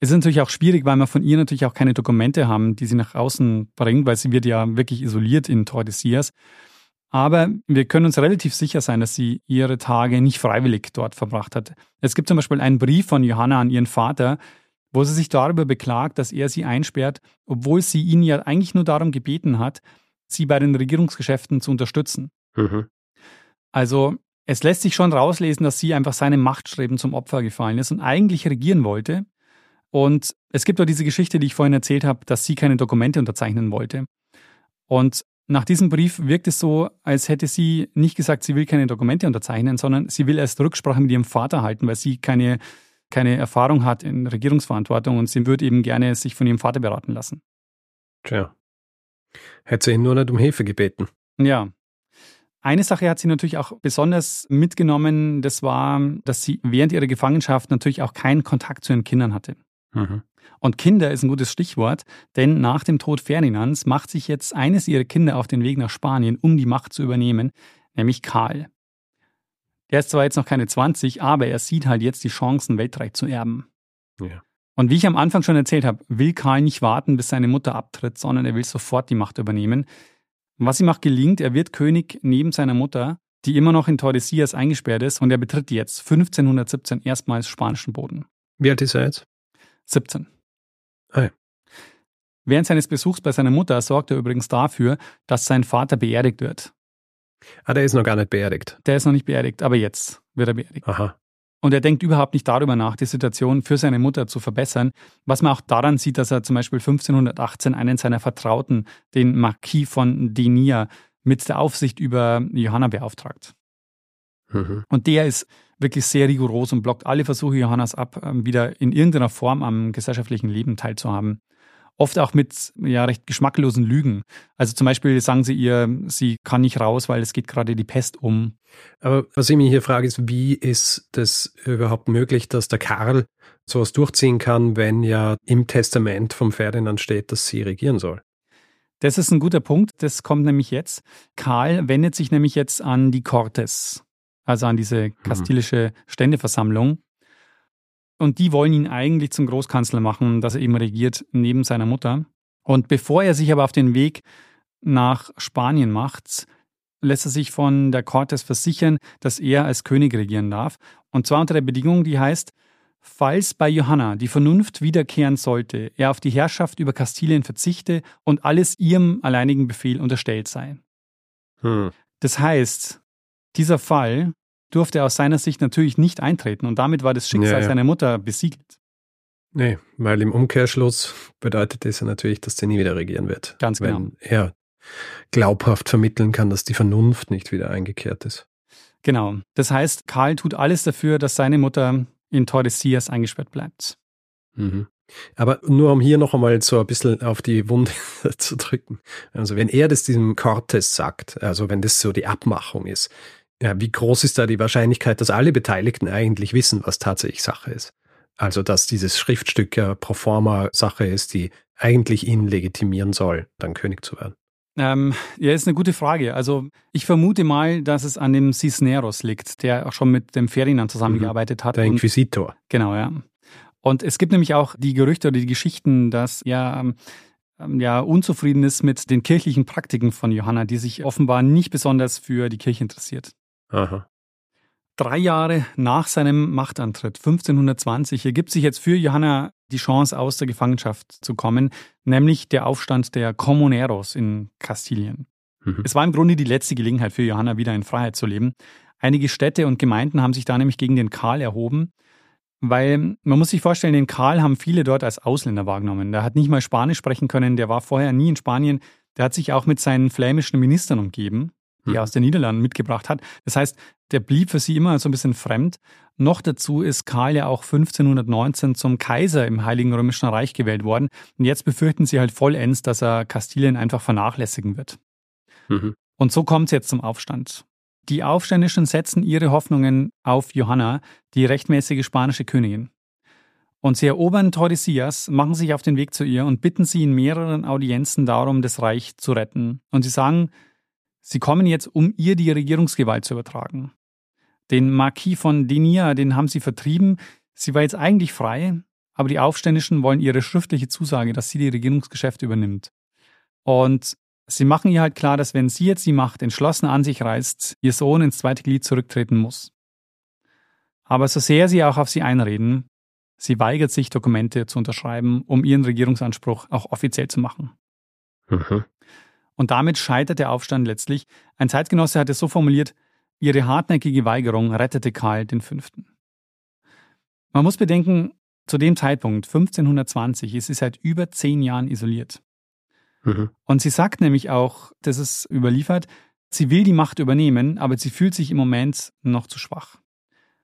Es ist natürlich auch schwierig, weil wir von ihr natürlich auch keine Dokumente haben, die sie nach außen bringt, weil sie wird ja wirklich isoliert in Tordesillas. Aber wir können uns relativ sicher sein, dass sie ihre Tage nicht freiwillig dort verbracht hat. Es gibt zum Beispiel einen Brief von Johanna an ihren Vater, wo sie sich darüber beklagt, dass er sie einsperrt, obwohl sie ihn ja eigentlich nur darum gebeten hat, sie bei den Regierungsgeschäften zu unterstützen. Mhm. Also es lässt sich schon rauslesen, dass sie einfach seinem Machtstreben zum Opfer gefallen ist und eigentlich regieren wollte. Und es gibt auch diese Geschichte, die ich vorhin erzählt habe, dass sie keine Dokumente unterzeichnen wollte. Und nach diesem Brief wirkt es so, als hätte sie nicht gesagt, sie will keine Dokumente unterzeichnen, sondern sie will erst Rücksprache mit ihrem Vater halten, weil sie keine, keine Erfahrung hat in Regierungsverantwortung und sie würde eben gerne sich von ihrem Vater beraten lassen. Tja. Hätte sie ihn nur nicht um Hilfe gebeten. Ja. Eine Sache hat sie natürlich auch besonders mitgenommen, das war, dass sie während ihrer Gefangenschaft natürlich auch keinen Kontakt zu ihren Kindern hatte. Mhm. Und Kinder ist ein gutes Stichwort, denn nach dem Tod Ferdinands macht sich jetzt eines ihrer Kinder auf den Weg nach Spanien, um die Macht zu übernehmen, nämlich Karl. Der ist zwar jetzt noch keine 20, aber er sieht halt jetzt die Chancen, Weltreich zu erben. Ja. Und wie ich am Anfang schon erzählt habe, will Karl nicht warten, bis seine Mutter abtritt, sondern er will sofort die Macht übernehmen. Was ihm auch gelingt, er wird König neben seiner Mutter, die immer noch in Tordesillas eingesperrt ist, und er betritt jetzt 1517 erstmals spanischen Boden. Wie alt ist er jetzt? 17. Ah, ja. Während seines Besuchs bei seiner Mutter sorgt er übrigens dafür, dass sein Vater beerdigt wird. Ah, der ist noch gar nicht beerdigt. Der ist noch nicht beerdigt, aber jetzt wird er beerdigt. Aha. Und er denkt überhaupt nicht darüber nach, die Situation für seine Mutter zu verbessern, was man auch daran sieht, dass er zum Beispiel 1518 einen seiner Vertrauten, den Marquis von Denia, mit der Aufsicht über Johanna beauftragt. Mhm. Und der ist wirklich sehr rigoros und blockt alle Versuche Johannas ab, ähm, wieder in irgendeiner Form am gesellschaftlichen Leben teilzuhaben oft auch mit ja, recht geschmacklosen Lügen. Also zum Beispiel sagen sie ihr, sie kann nicht raus, weil es geht gerade die Pest um. Aber was ich mich hier frage, ist, wie ist das überhaupt möglich, dass der Karl sowas durchziehen kann, wenn ja im Testament vom Ferdinand steht, dass sie regieren soll? Das ist ein guter Punkt. Das kommt nämlich jetzt. Karl wendet sich nämlich jetzt an die Cortes, also an diese mhm. kastilische Ständeversammlung und die wollen ihn eigentlich zum Großkanzler machen, dass er eben regiert neben seiner Mutter. Und bevor er sich aber auf den Weg nach Spanien macht, lässt er sich von der Cortes versichern, dass er als König regieren darf. Und zwar unter der Bedingung, die heißt, falls bei Johanna die Vernunft wiederkehren sollte, er auf die Herrschaft über Kastilien verzichte und alles ihrem alleinigen Befehl unterstellt sei. Hm. Das heißt, dieser Fall durfte aus seiner Sicht natürlich nicht eintreten und damit war das Schicksal ja, ja. seiner Mutter besiegelt. Nee, weil im Umkehrschluss bedeutet das ja natürlich, dass sie nie wieder regieren wird. Ganz genau. Wenn er glaubhaft vermitteln kann, dass die Vernunft nicht wieder eingekehrt ist. Genau. Das heißt, Karl tut alles dafür, dass seine Mutter in Tordesillas eingesperrt bleibt. Mhm. Aber nur um hier noch einmal so ein bisschen auf die Wunde *laughs* zu drücken. Also wenn er das diesem Cortes sagt, also wenn das so die Abmachung ist, ja, wie groß ist da die Wahrscheinlichkeit, dass alle Beteiligten eigentlich wissen, was tatsächlich Sache ist? Also, dass dieses Schriftstück ja pro forma Sache ist, die eigentlich ihn legitimieren soll, dann König zu werden. Ähm, ja, ist eine gute Frage. Also ich vermute mal, dass es an dem Cisneros liegt, der auch schon mit dem Ferdinand zusammengearbeitet hat. Der Inquisitor. Und, genau, ja. Und es gibt nämlich auch die Gerüchte oder die Geschichten, dass er ähm, ja unzufrieden ist mit den kirchlichen Praktiken von Johanna, die sich offenbar nicht besonders für die Kirche interessiert. Aha. Drei Jahre nach seinem Machtantritt, 1520, ergibt sich jetzt für Johanna die Chance, aus der Gefangenschaft zu kommen, nämlich der Aufstand der Comuneros in Kastilien. Mhm. Es war im Grunde die letzte Gelegenheit für Johanna, wieder in Freiheit zu leben. Einige Städte und Gemeinden haben sich da nämlich gegen den Karl erhoben, weil man muss sich vorstellen, den Karl haben viele dort als Ausländer wahrgenommen. Der hat nicht mal Spanisch sprechen können, der war vorher nie in Spanien, der hat sich auch mit seinen flämischen Ministern umgeben die er aus den Niederlanden mitgebracht hat. Das heißt, der blieb für sie immer so ein bisschen fremd. Noch dazu ist Karl ja auch 1519 zum Kaiser im Heiligen Römischen Reich gewählt worden. Und jetzt befürchten sie halt vollends, dass er Kastilien einfach vernachlässigen wird. Mhm. Und so kommt es jetzt zum Aufstand. Die Aufständischen setzen ihre Hoffnungen auf Johanna, die rechtmäßige spanische Königin. Und sie erobern Tordesillas, machen sich auf den Weg zu ihr und bitten sie in mehreren Audienzen darum, das Reich zu retten. Und sie sagen, sie kommen jetzt, um ihr die Regierungsgewalt zu übertragen. Den Marquis von Denia, den haben sie vertrieben. Sie war jetzt eigentlich frei, aber die Aufständischen wollen ihre schriftliche Zusage, dass sie die Regierungsgeschäfte übernimmt. Und sie machen ihr halt klar, dass wenn sie jetzt die Macht entschlossen an sich reißt, ihr Sohn ins zweite Glied zurücktreten muss. Aber so sehr sie auch auf sie einreden, Sie weigert sich, Dokumente zu unterschreiben, um ihren Regierungsanspruch auch offiziell zu machen. Mhm. Und damit scheitert der Aufstand letztlich. Ein Zeitgenosse hat es so formuliert, ihre hartnäckige Weigerung rettete Karl V. Man muss bedenken, zu dem Zeitpunkt, 1520, ist sie seit über zehn Jahren isoliert. Mhm. Und sie sagt nämlich auch, das ist überliefert, sie will die Macht übernehmen, aber sie fühlt sich im Moment noch zu schwach.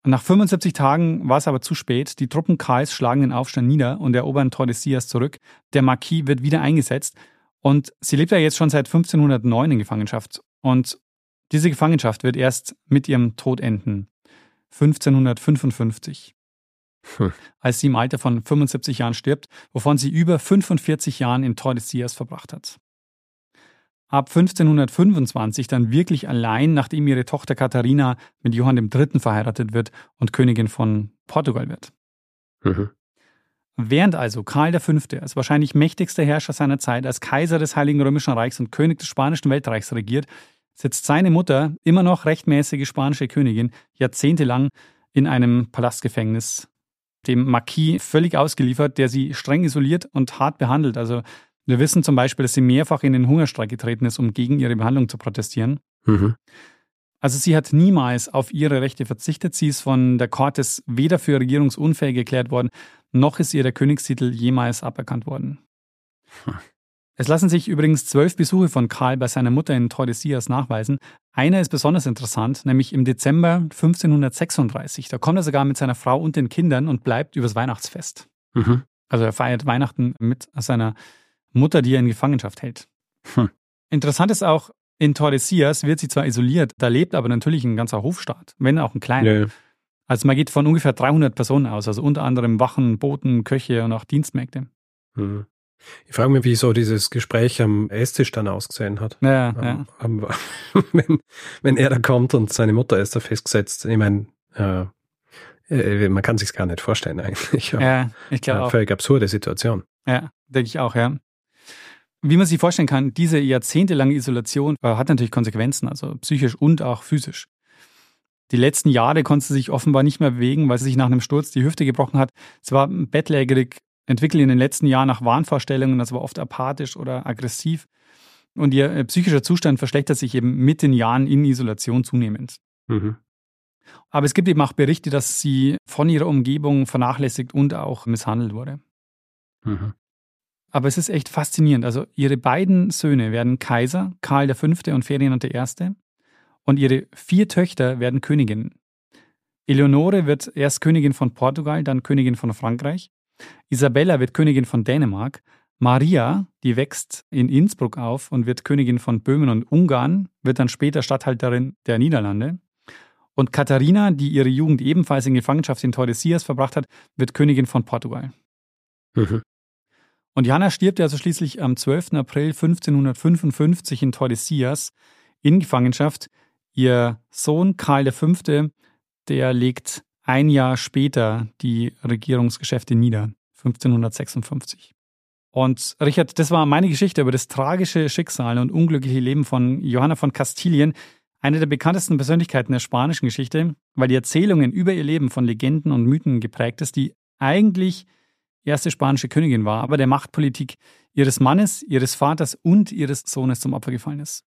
Nach 75 Tagen war es aber zu spät. Die Truppen Karls schlagen den Aufstand nieder und erobern Tordesillas zurück. Der Marquis wird wieder eingesetzt und sie lebt ja jetzt schon seit 1509 in Gefangenschaft. Und diese Gefangenschaft wird erst mit ihrem Tod enden. 1555. Hm. Als sie im Alter von 75 Jahren stirbt, wovon sie über 45 Jahren in Tordesillas verbracht hat ab 1525 dann wirklich allein, nachdem ihre Tochter Katharina mit Johann III. verheiratet wird und Königin von Portugal wird. Mhm. Während also Karl V. als wahrscheinlich mächtigster Herrscher seiner Zeit als Kaiser des Heiligen Römischen Reichs und König des Spanischen Weltreichs regiert, sitzt seine Mutter, immer noch rechtmäßige spanische Königin, jahrzehntelang in einem Palastgefängnis, dem Marquis völlig ausgeliefert, der sie streng isoliert und hart behandelt. Also wir wissen zum Beispiel, dass sie mehrfach in den Hungerstreik getreten ist, um gegen ihre Behandlung zu protestieren. Mhm. Also sie hat niemals auf ihre Rechte verzichtet. Sie ist von der Cortes weder für regierungsunfähig erklärt worden, noch ist ihr der Königstitel jemals aberkannt worden. Hm. Es lassen sich übrigens zwölf Besuche von Karl bei seiner Mutter in Tordesillas nachweisen. Einer ist besonders interessant, nämlich im Dezember 1536. Da kommt er sogar mit seiner Frau und den Kindern und bleibt übers Weihnachtsfest. Mhm. Also er feiert Weihnachten mit seiner Mutter, die er in Gefangenschaft hält. Hm. Interessant ist auch, in Tordesillas wird sie zwar isoliert, da lebt aber natürlich ein ganzer Hofstaat, wenn auch ein kleiner. Ja. Also man geht von ungefähr 300 Personen aus, also unter anderem Wachen, Boten, Köche und auch Dienstmägde. Hm. Ich frage mich, wie so dieses Gespräch am Esstisch dann ausgesehen hat. Ja, um, ja. Um, *laughs* wenn, wenn er da kommt und seine Mutter ist da festgesetzt. Ich meine, äh, äh man kann sich gar nicht vorstellen eigentlich. *laughs* Ja, ich glaube auch. Völlig absurde Situation. Ja, denke ich auch, ja. Wie man sich vorstellen kann, diese jahrzehntelange Isolation äh, hat natürlich Konsequenzen, also psychisch und auch physisch. Die letzten Jahre konnte sie sich offenbar nicht mehr bewegen, weil sie sich nach einem Sturz die Hüfte gebrochen hat. Sie war bettlägerig, entwickelt in den letzten Jahren nach Wahnvorstellungen, das war oft apathisch oder aggressiv. Und ihr äh, psychischer Zustand verschlechtert sich eben mit den Jahren in Isolation zunehmend. Mhm. Aber es gibt eben auch Berichte, dass sie von ihrer Umgebung vernachlässigt und auch misshandelt wurde. Mhm. Aber es ist echt faszinierend. Also ihre beiden Söhne werden Kaiser, Karl V. und Ferdinand I. Und ihre vier Töchter werden Königinnen. Eleonore wird erst Königin von Portugal, dann Königin von Frankreich. Isabella wird Königin von Dänemark. Maria, die wächst in Innsbruck auf und wird Königin von Böhmen und Ungarn, wird dann später Statthalterin der Niederlande. Und Katharina, die ihre Jugend ebenfalls in Gefangenschaft in Tordesillas verbracht hat, wird Königin von Portugal. Mhm. Und Johanna stirbt also schließlich am 12. April 1555 in Tordesillas in Gefangenschaft. Ihr Sohn Karl V., der legt ein Jahr später die Regierungsgeschäfte nieder, 1556. Und Richard, das war meine Geschichte über das tragische Schicksal und unglückliche Leben von Johanna von Kastilien, eine der bekanntesten Persönlichkeiten der spanischen Geschichte, weil die Erzählungen über ihr Leben von Legenden und Mythen geprägt ist, die eigentlich erste spanische Königin war, aber der Machtpolitik ihres Mannes, ihres Vaters und ihres Sohnes zum Opfer gefallen ist.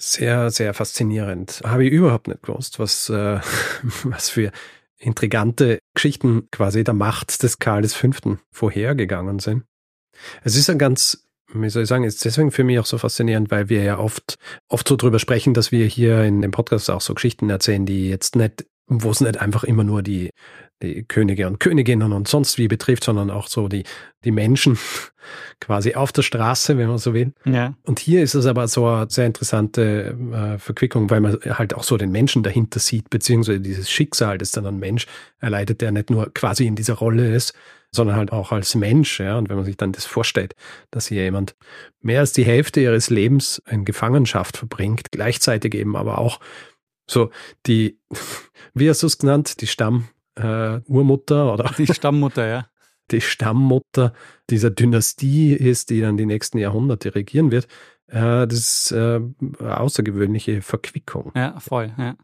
Sehr, sehr faszinierend. Habe ich überhaupt nicht gewusst, was, äh, *laughs* was für intrigante Geschichten quasi der Macht des Karl V. vorhergegangen sind. Es ist ein ganz wie soll ich sagen, ist deswegen für mich auch so faszinierend, weil wir ja oft, oft so drüber sprechen, dass wir hier in dem Podcast auch so Geschichten erzählen, die jetzt nicht, wo es nicht einfach immer nur die, die Könige und Königinnen und sonst wie betrifft, sondern auch so die, die Menschen *laughs* quasi auf der Straße, wenn man so will. Ja. Und hier ist es aber so eine sehr interessante äh, Verquickung, weil man halt auch so den Menschen dahinter sieht, beziehungsweise dieses Schicksal, das dann ein Mensch erleidet, der nicht nur quasi in dieser Rolle ist, sondern halt auch als Mensch. Ja? Und wenn man sich dann das vorstellt, dass hier jemand mehr als die Hälfte ihres Lebens in Gefangenschaft verbringt, gleichzeitig eben aber auch so die, *laughs* wie hast du es genannt, die Stamm-Urmutter äh, oder? Die Stammmutter, ja. *laughs* Die Stammmutter dieser Dynastie ist, die dann die nächsten Jahrhunderte regieren wird. Äh, das ist äh, eine außergewöhnliche Verquickung. Ja, voll, ja.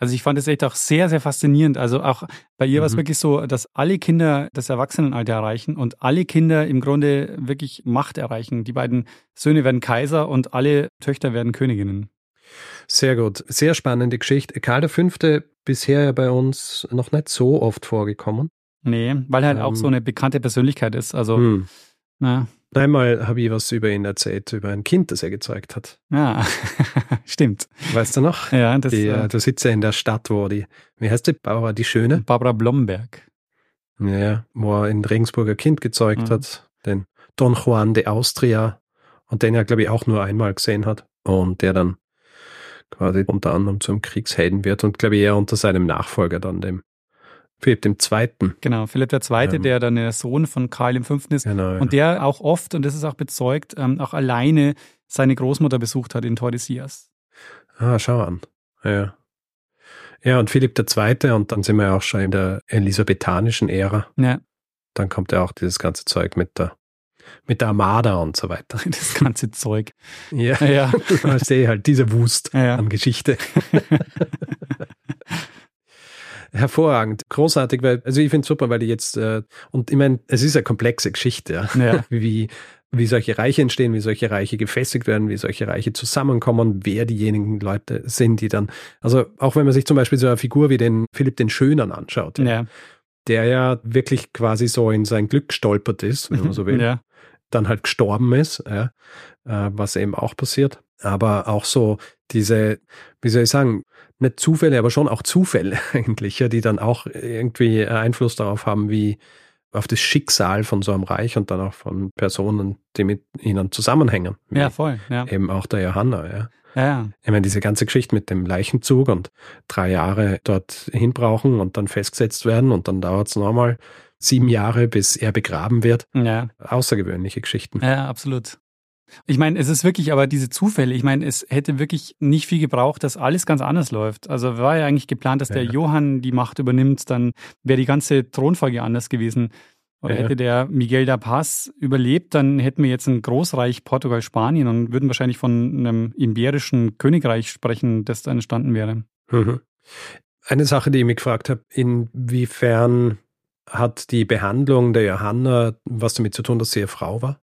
Also ich fand es echt auch sehr, sehr faszinierend. Also auch bei ihr mhm. war es wirklich so, dass alle Kinder das Erwachsenenalter erreichen und alle Kinder im Grunde wirklich Macht erreichen. Die beiden Söhne werden Kaiser und alle Töchter werden Königinnen. Sehr gut. Sehr spannende Geschichte. Karl V. bisher bei uns noch nicht so oft vorgekommen. Nee, weil er halt ähm, auch so eine bekannte Persönlichkeit ist. Also, hm. na. Einmal habe ich was über ihn erzählt, über ein Kind, das er gezeugt hat. Ja, *laughs* stimmt. Weißt du noch? Ja, das die, äh, Du sitzt ja in der Stadt, wo die, wie heißt die, Barbara die Schöne? Barbara Blomberg. Ja, wo er in Regensburg ein Kind gezeugt mhm. hat, den Don Juan de Austria, und den er, glaube ich, auch nur einmal gesehen hat. Und der dann quasi unter anderem zum Kriegshelden wird und, glaube ich, eher unter seinem Nachfolger dann, dem Philipp II. Genau, Philipp II., ähm, der dann der Sohn von Karl V. ist genau, ja. und der auch oft, und das ist auch bezeugt, ähm, auch alleine seine Großmutter besucht hat in Tordesillas. Ah, schau an. Ja. Ja, und Philipp II. und dann sind wir ja auch schon in der elisabethanischen Ära. Ja. Dann kommt ja auch dieses ganze Zeug mit der, mit der Armada und so weiter. *laughs* Das ganze Zeug. Ja, ja. *laughs* ich sehe halt diese Wust ja. an Geschichte. *laughs* hervorragend, großartig, weil, also ich finde es super, weil die jetzt, äh, und ich meine, es ist eine komplexe Geschichte, ja. ja. wie, wie solche Reiche entstehen, wie solche Reiche gefestigt werden, wie solche Reiche zusammenkommen, wer diejenigen Leute sind, die dann, also auch wenn man sich zum Beispiel so eine Figur wie den Philipp den Schönern anschaut, ja. Der ja wirklich quasi so in sein Glück gestolpert ist, wenn man so will, ja. dann halt gestorben ist, ja, äh, was eben auch passiert, aber auch so diese, wie soll ich sagen, nicht Zufälle, aber schon auch Zufälle *laughs* eigentlich, ja, die dann auch irgendwie Einfluss darauf haben, wie auf das Schicksal von so einem Reich und dann auch von Personen, die mit ihnen zusammenhängen. Ja, voll. Ja. Eben auch der Johanna, ja. Ja. Ich meine, diese ganze Geschichte mit dem Leichenzug und drei Jahre dort hinbrauchen und dann festgesetzt werden und dann dauert es nochmal sieben Jahre, bis er begraben wird. Ja. Außergewöhnliche Geschichten. Ja, absolut. Ich meine, es ist wirklich aber diese Zufälle. Ich meine, es hätte wirklich nicht viel gebraucht, dass alles ganz anders läuft. Also war ja eigentlich geplant, dass ja. der Johann die Macht übernimmt, dann wäre die ganze Thronfolge anders gewesen. Oder ja. hätte der Miguel da Paz überlebt, dann hätten wir jetzt ein Großreich Portugal, Spanien und würden wahrscheinlich von einem iberischen Königreich sprechen, das da entstanden wäre. Mhm. Eine Sache, die ich mich gefragt habe, inwiefern hat die Behandlung der Johanna was damit zu tun, dass sie eine Frau war?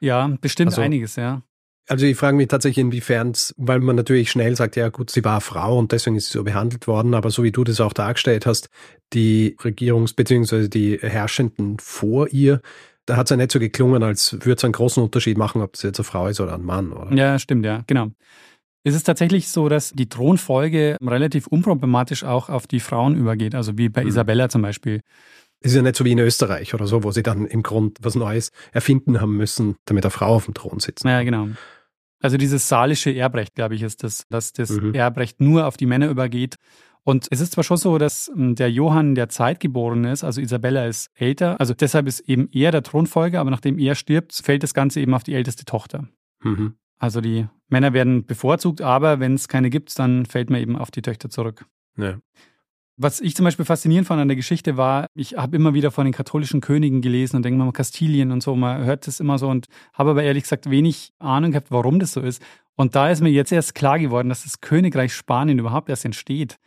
Ja, bestimmt also, einiges, ja. Also ich frage mich tatsächlich, inwiefern es, weil man natürlich schnell sagt, ja gut, sie war Frau und deswegen ist sie so behandelt worden, aber so wie du das auch dargestellt hast, die Regierungs- bzw. die Herrschenden vor ihr, da hat es ja nicht so geklungen, als würde es einen großen Unterschied machen, ob es jetzt eine Frau ist oder ein Mann, oder? Ja, stimmt, ja, genau. Es ist tatsächlich so, dass die Thronfolge relativ unproblematisch auch auf die Frauen übergeht, also wie bei mhm. Isabella zum Beispiel. Es ist ja nicht so wie in Österreich oder so, wo sie dann im Grund was Neues erfinden haben müssen, damit eine Frau auf dem Thron sitzt. Ja, genau. Also dieses saalische Erbrecht, glaube ich, ist das, dass das mhm. Erbrecht nur auf die Männer übergeht. Und es ist zwar schon so, dass hm, der Johann der Zeit geboren ist, also Isabella ist älter, also deshalb ist eben er der Thronfolger, aber nachdem er stirbt, fällt das Ganze eben auf die älteste Tochter. Mhm. Also die Männer werden bevorzugt, aber wenn es keine gibt, dann fällt man eben auf die Töchter zurück. Ja. Was ich zum Beispiel faszinierend fand an der Geschichte war, ich habe immer wieder von den katholischen Königen gelesen und denke mal Kastilien und so, man hört das immer so und habe aber ehrlich gesagt wenig Ahnung gehabt, warum das so ist. Und da ist mir jetzt erst klar geworden, dass das Königreich Spanien überhaupt erst entsteht.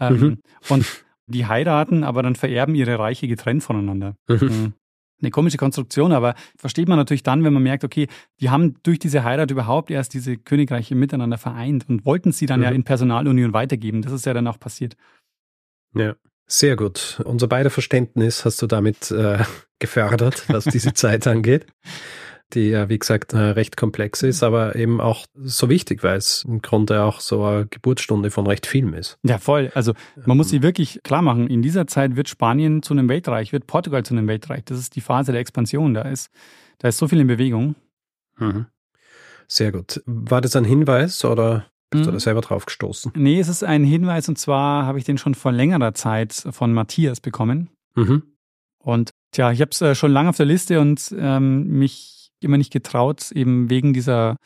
Ähm, mhm. Und die heiraten, aber dann vererben ihre Reiche getrennt voneinander. Mhm. mhm. Eine komische Konstruktion, aber versteht man natürlich dann, wenn man merkt, okay, die haben durch diese Heirat überhaupt erst diese Königreiche miteinander vereint und wollten sie dann mhm. ja in Personalunion weitergeben. Das ist ja dann auch passiert. Ja, sehr gut. Unser beider Verständnis hast du damit äh, *laughs* gefördert, was diese *laughs* Zeit angeht. die ja, wie gesagt, äh, recht komplex ist, aber eben auch so wichtig, weil es im Grunde auch so eine Geburtsstunde von recht vielem ist. Ja, voll. Also man muss sich wirklich klar machen, in dieser Zeit wird Spanien zu einem Weltreich, wird Portugal zu einem Weltreich. Das ist die Phase der Expansion. Da ist, da ist so viel in Bewegung. Mhm. Sehr gut. War das ein Hinweis oder bist du da selber drauf gestoßen? Nee, es ist ein Hinweis und zwar habe ich den schon vor längerer Zeit von Matthias bekommen. Mhm. Und tja, ich habe es äh, schon lange auf der Liste und ähm, mich immer nicht getraut, eben wegen dieser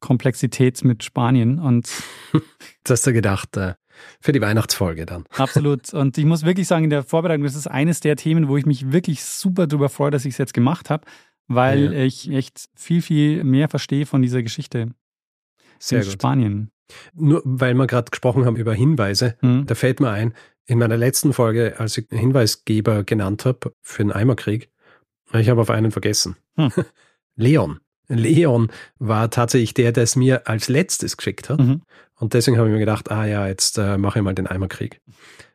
Komplexität mit Spanien. Und *laughs* das hast du gedacht, äh, für die Weihnachtsfolge dann. *laughs* Absolut. Und ich muss wirklich sagen, in der Vorbereitung, das ist eines der Themen, wo ich mich wirklich super darüber freue, dass ich es jetzt gemacht habe, weil ja. ich echt viel, viel mehr verstehe von dieser Geschichte Sehr in gut. Spanien. Nur weil wir gerade gesprochen haben über Hinweise, mhm. da fällt mir ein, in meiner letzten Folge, als ich Hinweisgeber genannt habe für den Eimerkrieg, ich habe auf einen vergessen. Hm. *laughs* Leon. Leon war tatsächlich der, der es mir als letztes geschickt hat. Mhm. Und deswegen habe ich mir gedacht, ah ja, jetzt äh, mache ich mal den Eimerkrieg.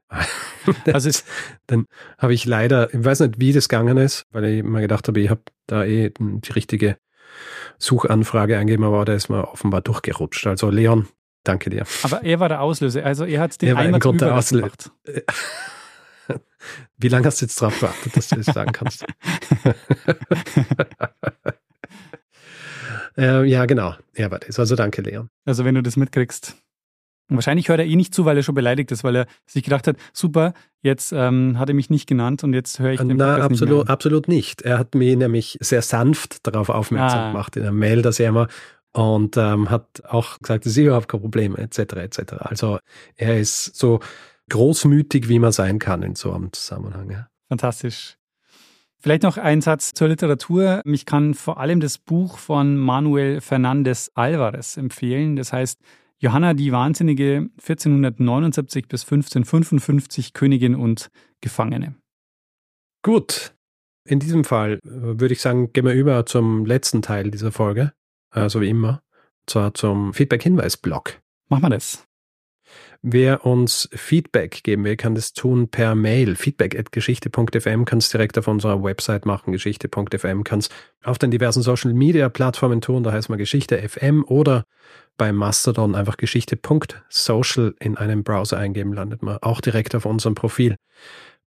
*laughs* also ist, dann habe ich leider, ich weiß nicht, wie das gegangen ist, weil ich mir gedacht habe, ich habe da eh die richtige Suchanfrage eingegeben, aber da ist mir offenbar durchgerutscht. Also Leon, Danke dir. Aber er war der Auslöser. Also er hat den er einmal Grund der Auslöser. *laughs* Wie lange hast du jetzt drauf gewartet, dass du das sagen kannst? *laughs* äh, ja, genau. Er war das. Also danke, Leon. Also wenn du das mitkriegst. Wahrscheinlich hört er eh nicht zu, weil er schon beleidigt ist, weil er sich gedacht hat, super, jetzt ähm, hat er mich nicht genannt und jetzt höre ich den Na, absolut, nicht absolut nicht. Er hat mich nämlich sehr sanft darauf aufmerksam ah. gemacht in der Mail, dass er immer und ähm, hat auch gesagt, das ist überhaupt kein Problem, etc. etc. Also er ist so großmütig, wie man sein kann in so einem Zusammenhang. Ja. Fantastisch. Vielleicht noch ein Satz zur Literatur. Mich kann vor allem das Buch von Manuel Fernandez Alvarez empfehlen. Das heißt Johanna die Wahnsinnige 1479 bis 1555 Königin und Gefangene. Gut. In diesem Fall äh, würde ich sagen, gehen wir über zum letzten Teil dieser Folge äh, so wie immer, zwar zum Feedback-Hinweis-Blog. Machen wir das. Wer uns Feedback geben will, kann das tun per Mail. Feedback at geschichte.fm kann es direkt auf unserer Website machen, geschichte.fm, kann es auf den diversen Social Media Plattformen tun, da heißt man Geschichte FM oder bei Mastodon einfach geschichte.social in einem Browser eingeben, landet man auch direkt auf unserem Profil.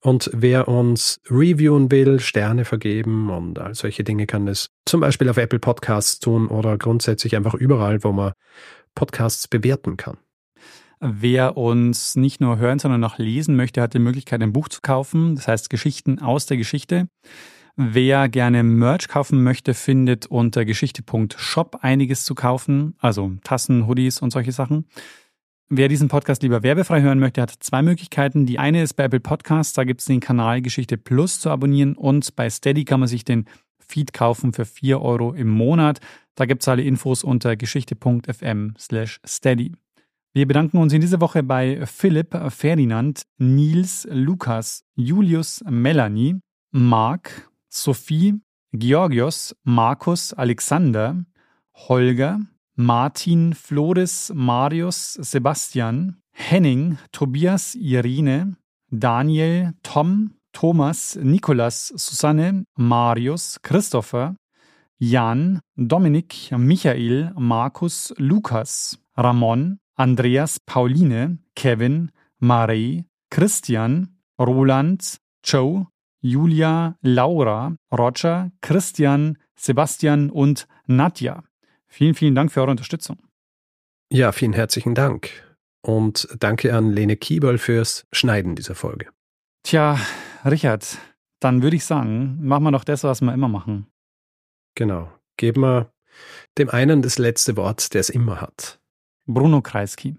Und wer uns reviewen will, Sterne vergeben und all solche Dinge kann das zum Beispiel auf Apple Podcasts tun oder grundsätzlich einfach überall, wo man Podcasts bewerten kann. Wer uns nicht nur hören, sondern auch lesen möchte, hat die Möglichkeit, ein Buch zu kaufen. Das heißt Geschichten aus der Geschichte. Wer gerne Merch kaufen möchte, findet unter geschichte.shop einiges zu kaufen. Also Tassen, Hoodies und solche Sachen. Wer diesen Podcast lieber werbefrei hören möchte, hat zwei Möglichkeiten. Die eine ist bei Apple Podcasts, da gibt es den Kanal Geschichte Plus zu abonnieren und bei Steady kann man sich den Feed kaufen für 4 Euro im Monat. Da gibt es alle Infos unter geschichte.fm slash steady. Wir bedanken uns in dieser Woche bei Philipp, Ferdinand, Nils, Lukas, Julius, Melanie, Marc, Sophie, Georgios, Markus, Alexander, Holger, Martin, Floris, Marius, Sebastian, Henning, Tobias, Irene, Daniel, Tom, Thomas, Nikolas, Susanne, Marius, Christopher, Jan, Dominik, Michael, Markus, Lukas, Ramon, Andreas, Pauline, Kevin, Marie, Christian, Roland, Joe, Julia, Laura, Roger, Christian, Sebastian und Nadja. Vielen, vielen Dank für eure Unterstützung. Ja, vielen herzlichen Dank. Und danke an Lene Kiebel fürs Schneiden dieser Folge. Tja, Richard, dann würde ich sagen, machen wir doch das, was wir immer machen. Genau. Geben wir dem einen das letzte Wort, der es immer hat. Bruno Kreisky.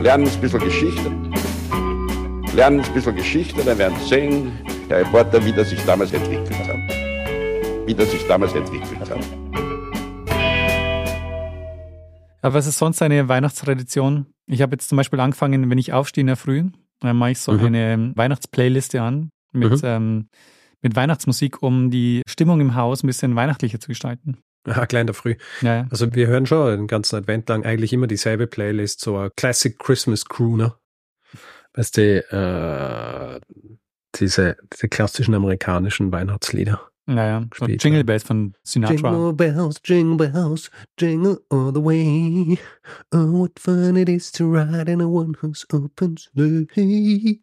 Lernen ein bisschen Geschichte. Lernen ein bisschen Geschichte, dann werden Sie sehen, der Reporter, wie das sich damals entwickelt hat wie das sich damals entwickelt hat. Aber was ist sonst eine Weihnachtstradition? Ich habe jetzt zum Beispiel angefangen, wenn ich aufstehe in der Früh, dann mache ich so mhm. eine Weihnachtsplayliste an mit, mhm. ähm, mit Weihnachtsmusik, um die Stimmung im Haus ein bisschen weihnachtlicher zu gestalten. Ah, klein der Früh. Ja, ja. Also wir hören schon den ganzen Advent lang eigentlich immer dieselbe Playlist, so ein Classic Christmas Crooner. Weißt du, äh, diese, diese klassischen amerikanischen Weihnachtslieder. Naja, so gespielt Jingle. Bells von Sinatra. Jingle bells, jingle bells, jingle all the way. Oh, what fun it is to ride in a one-horse open sleigh.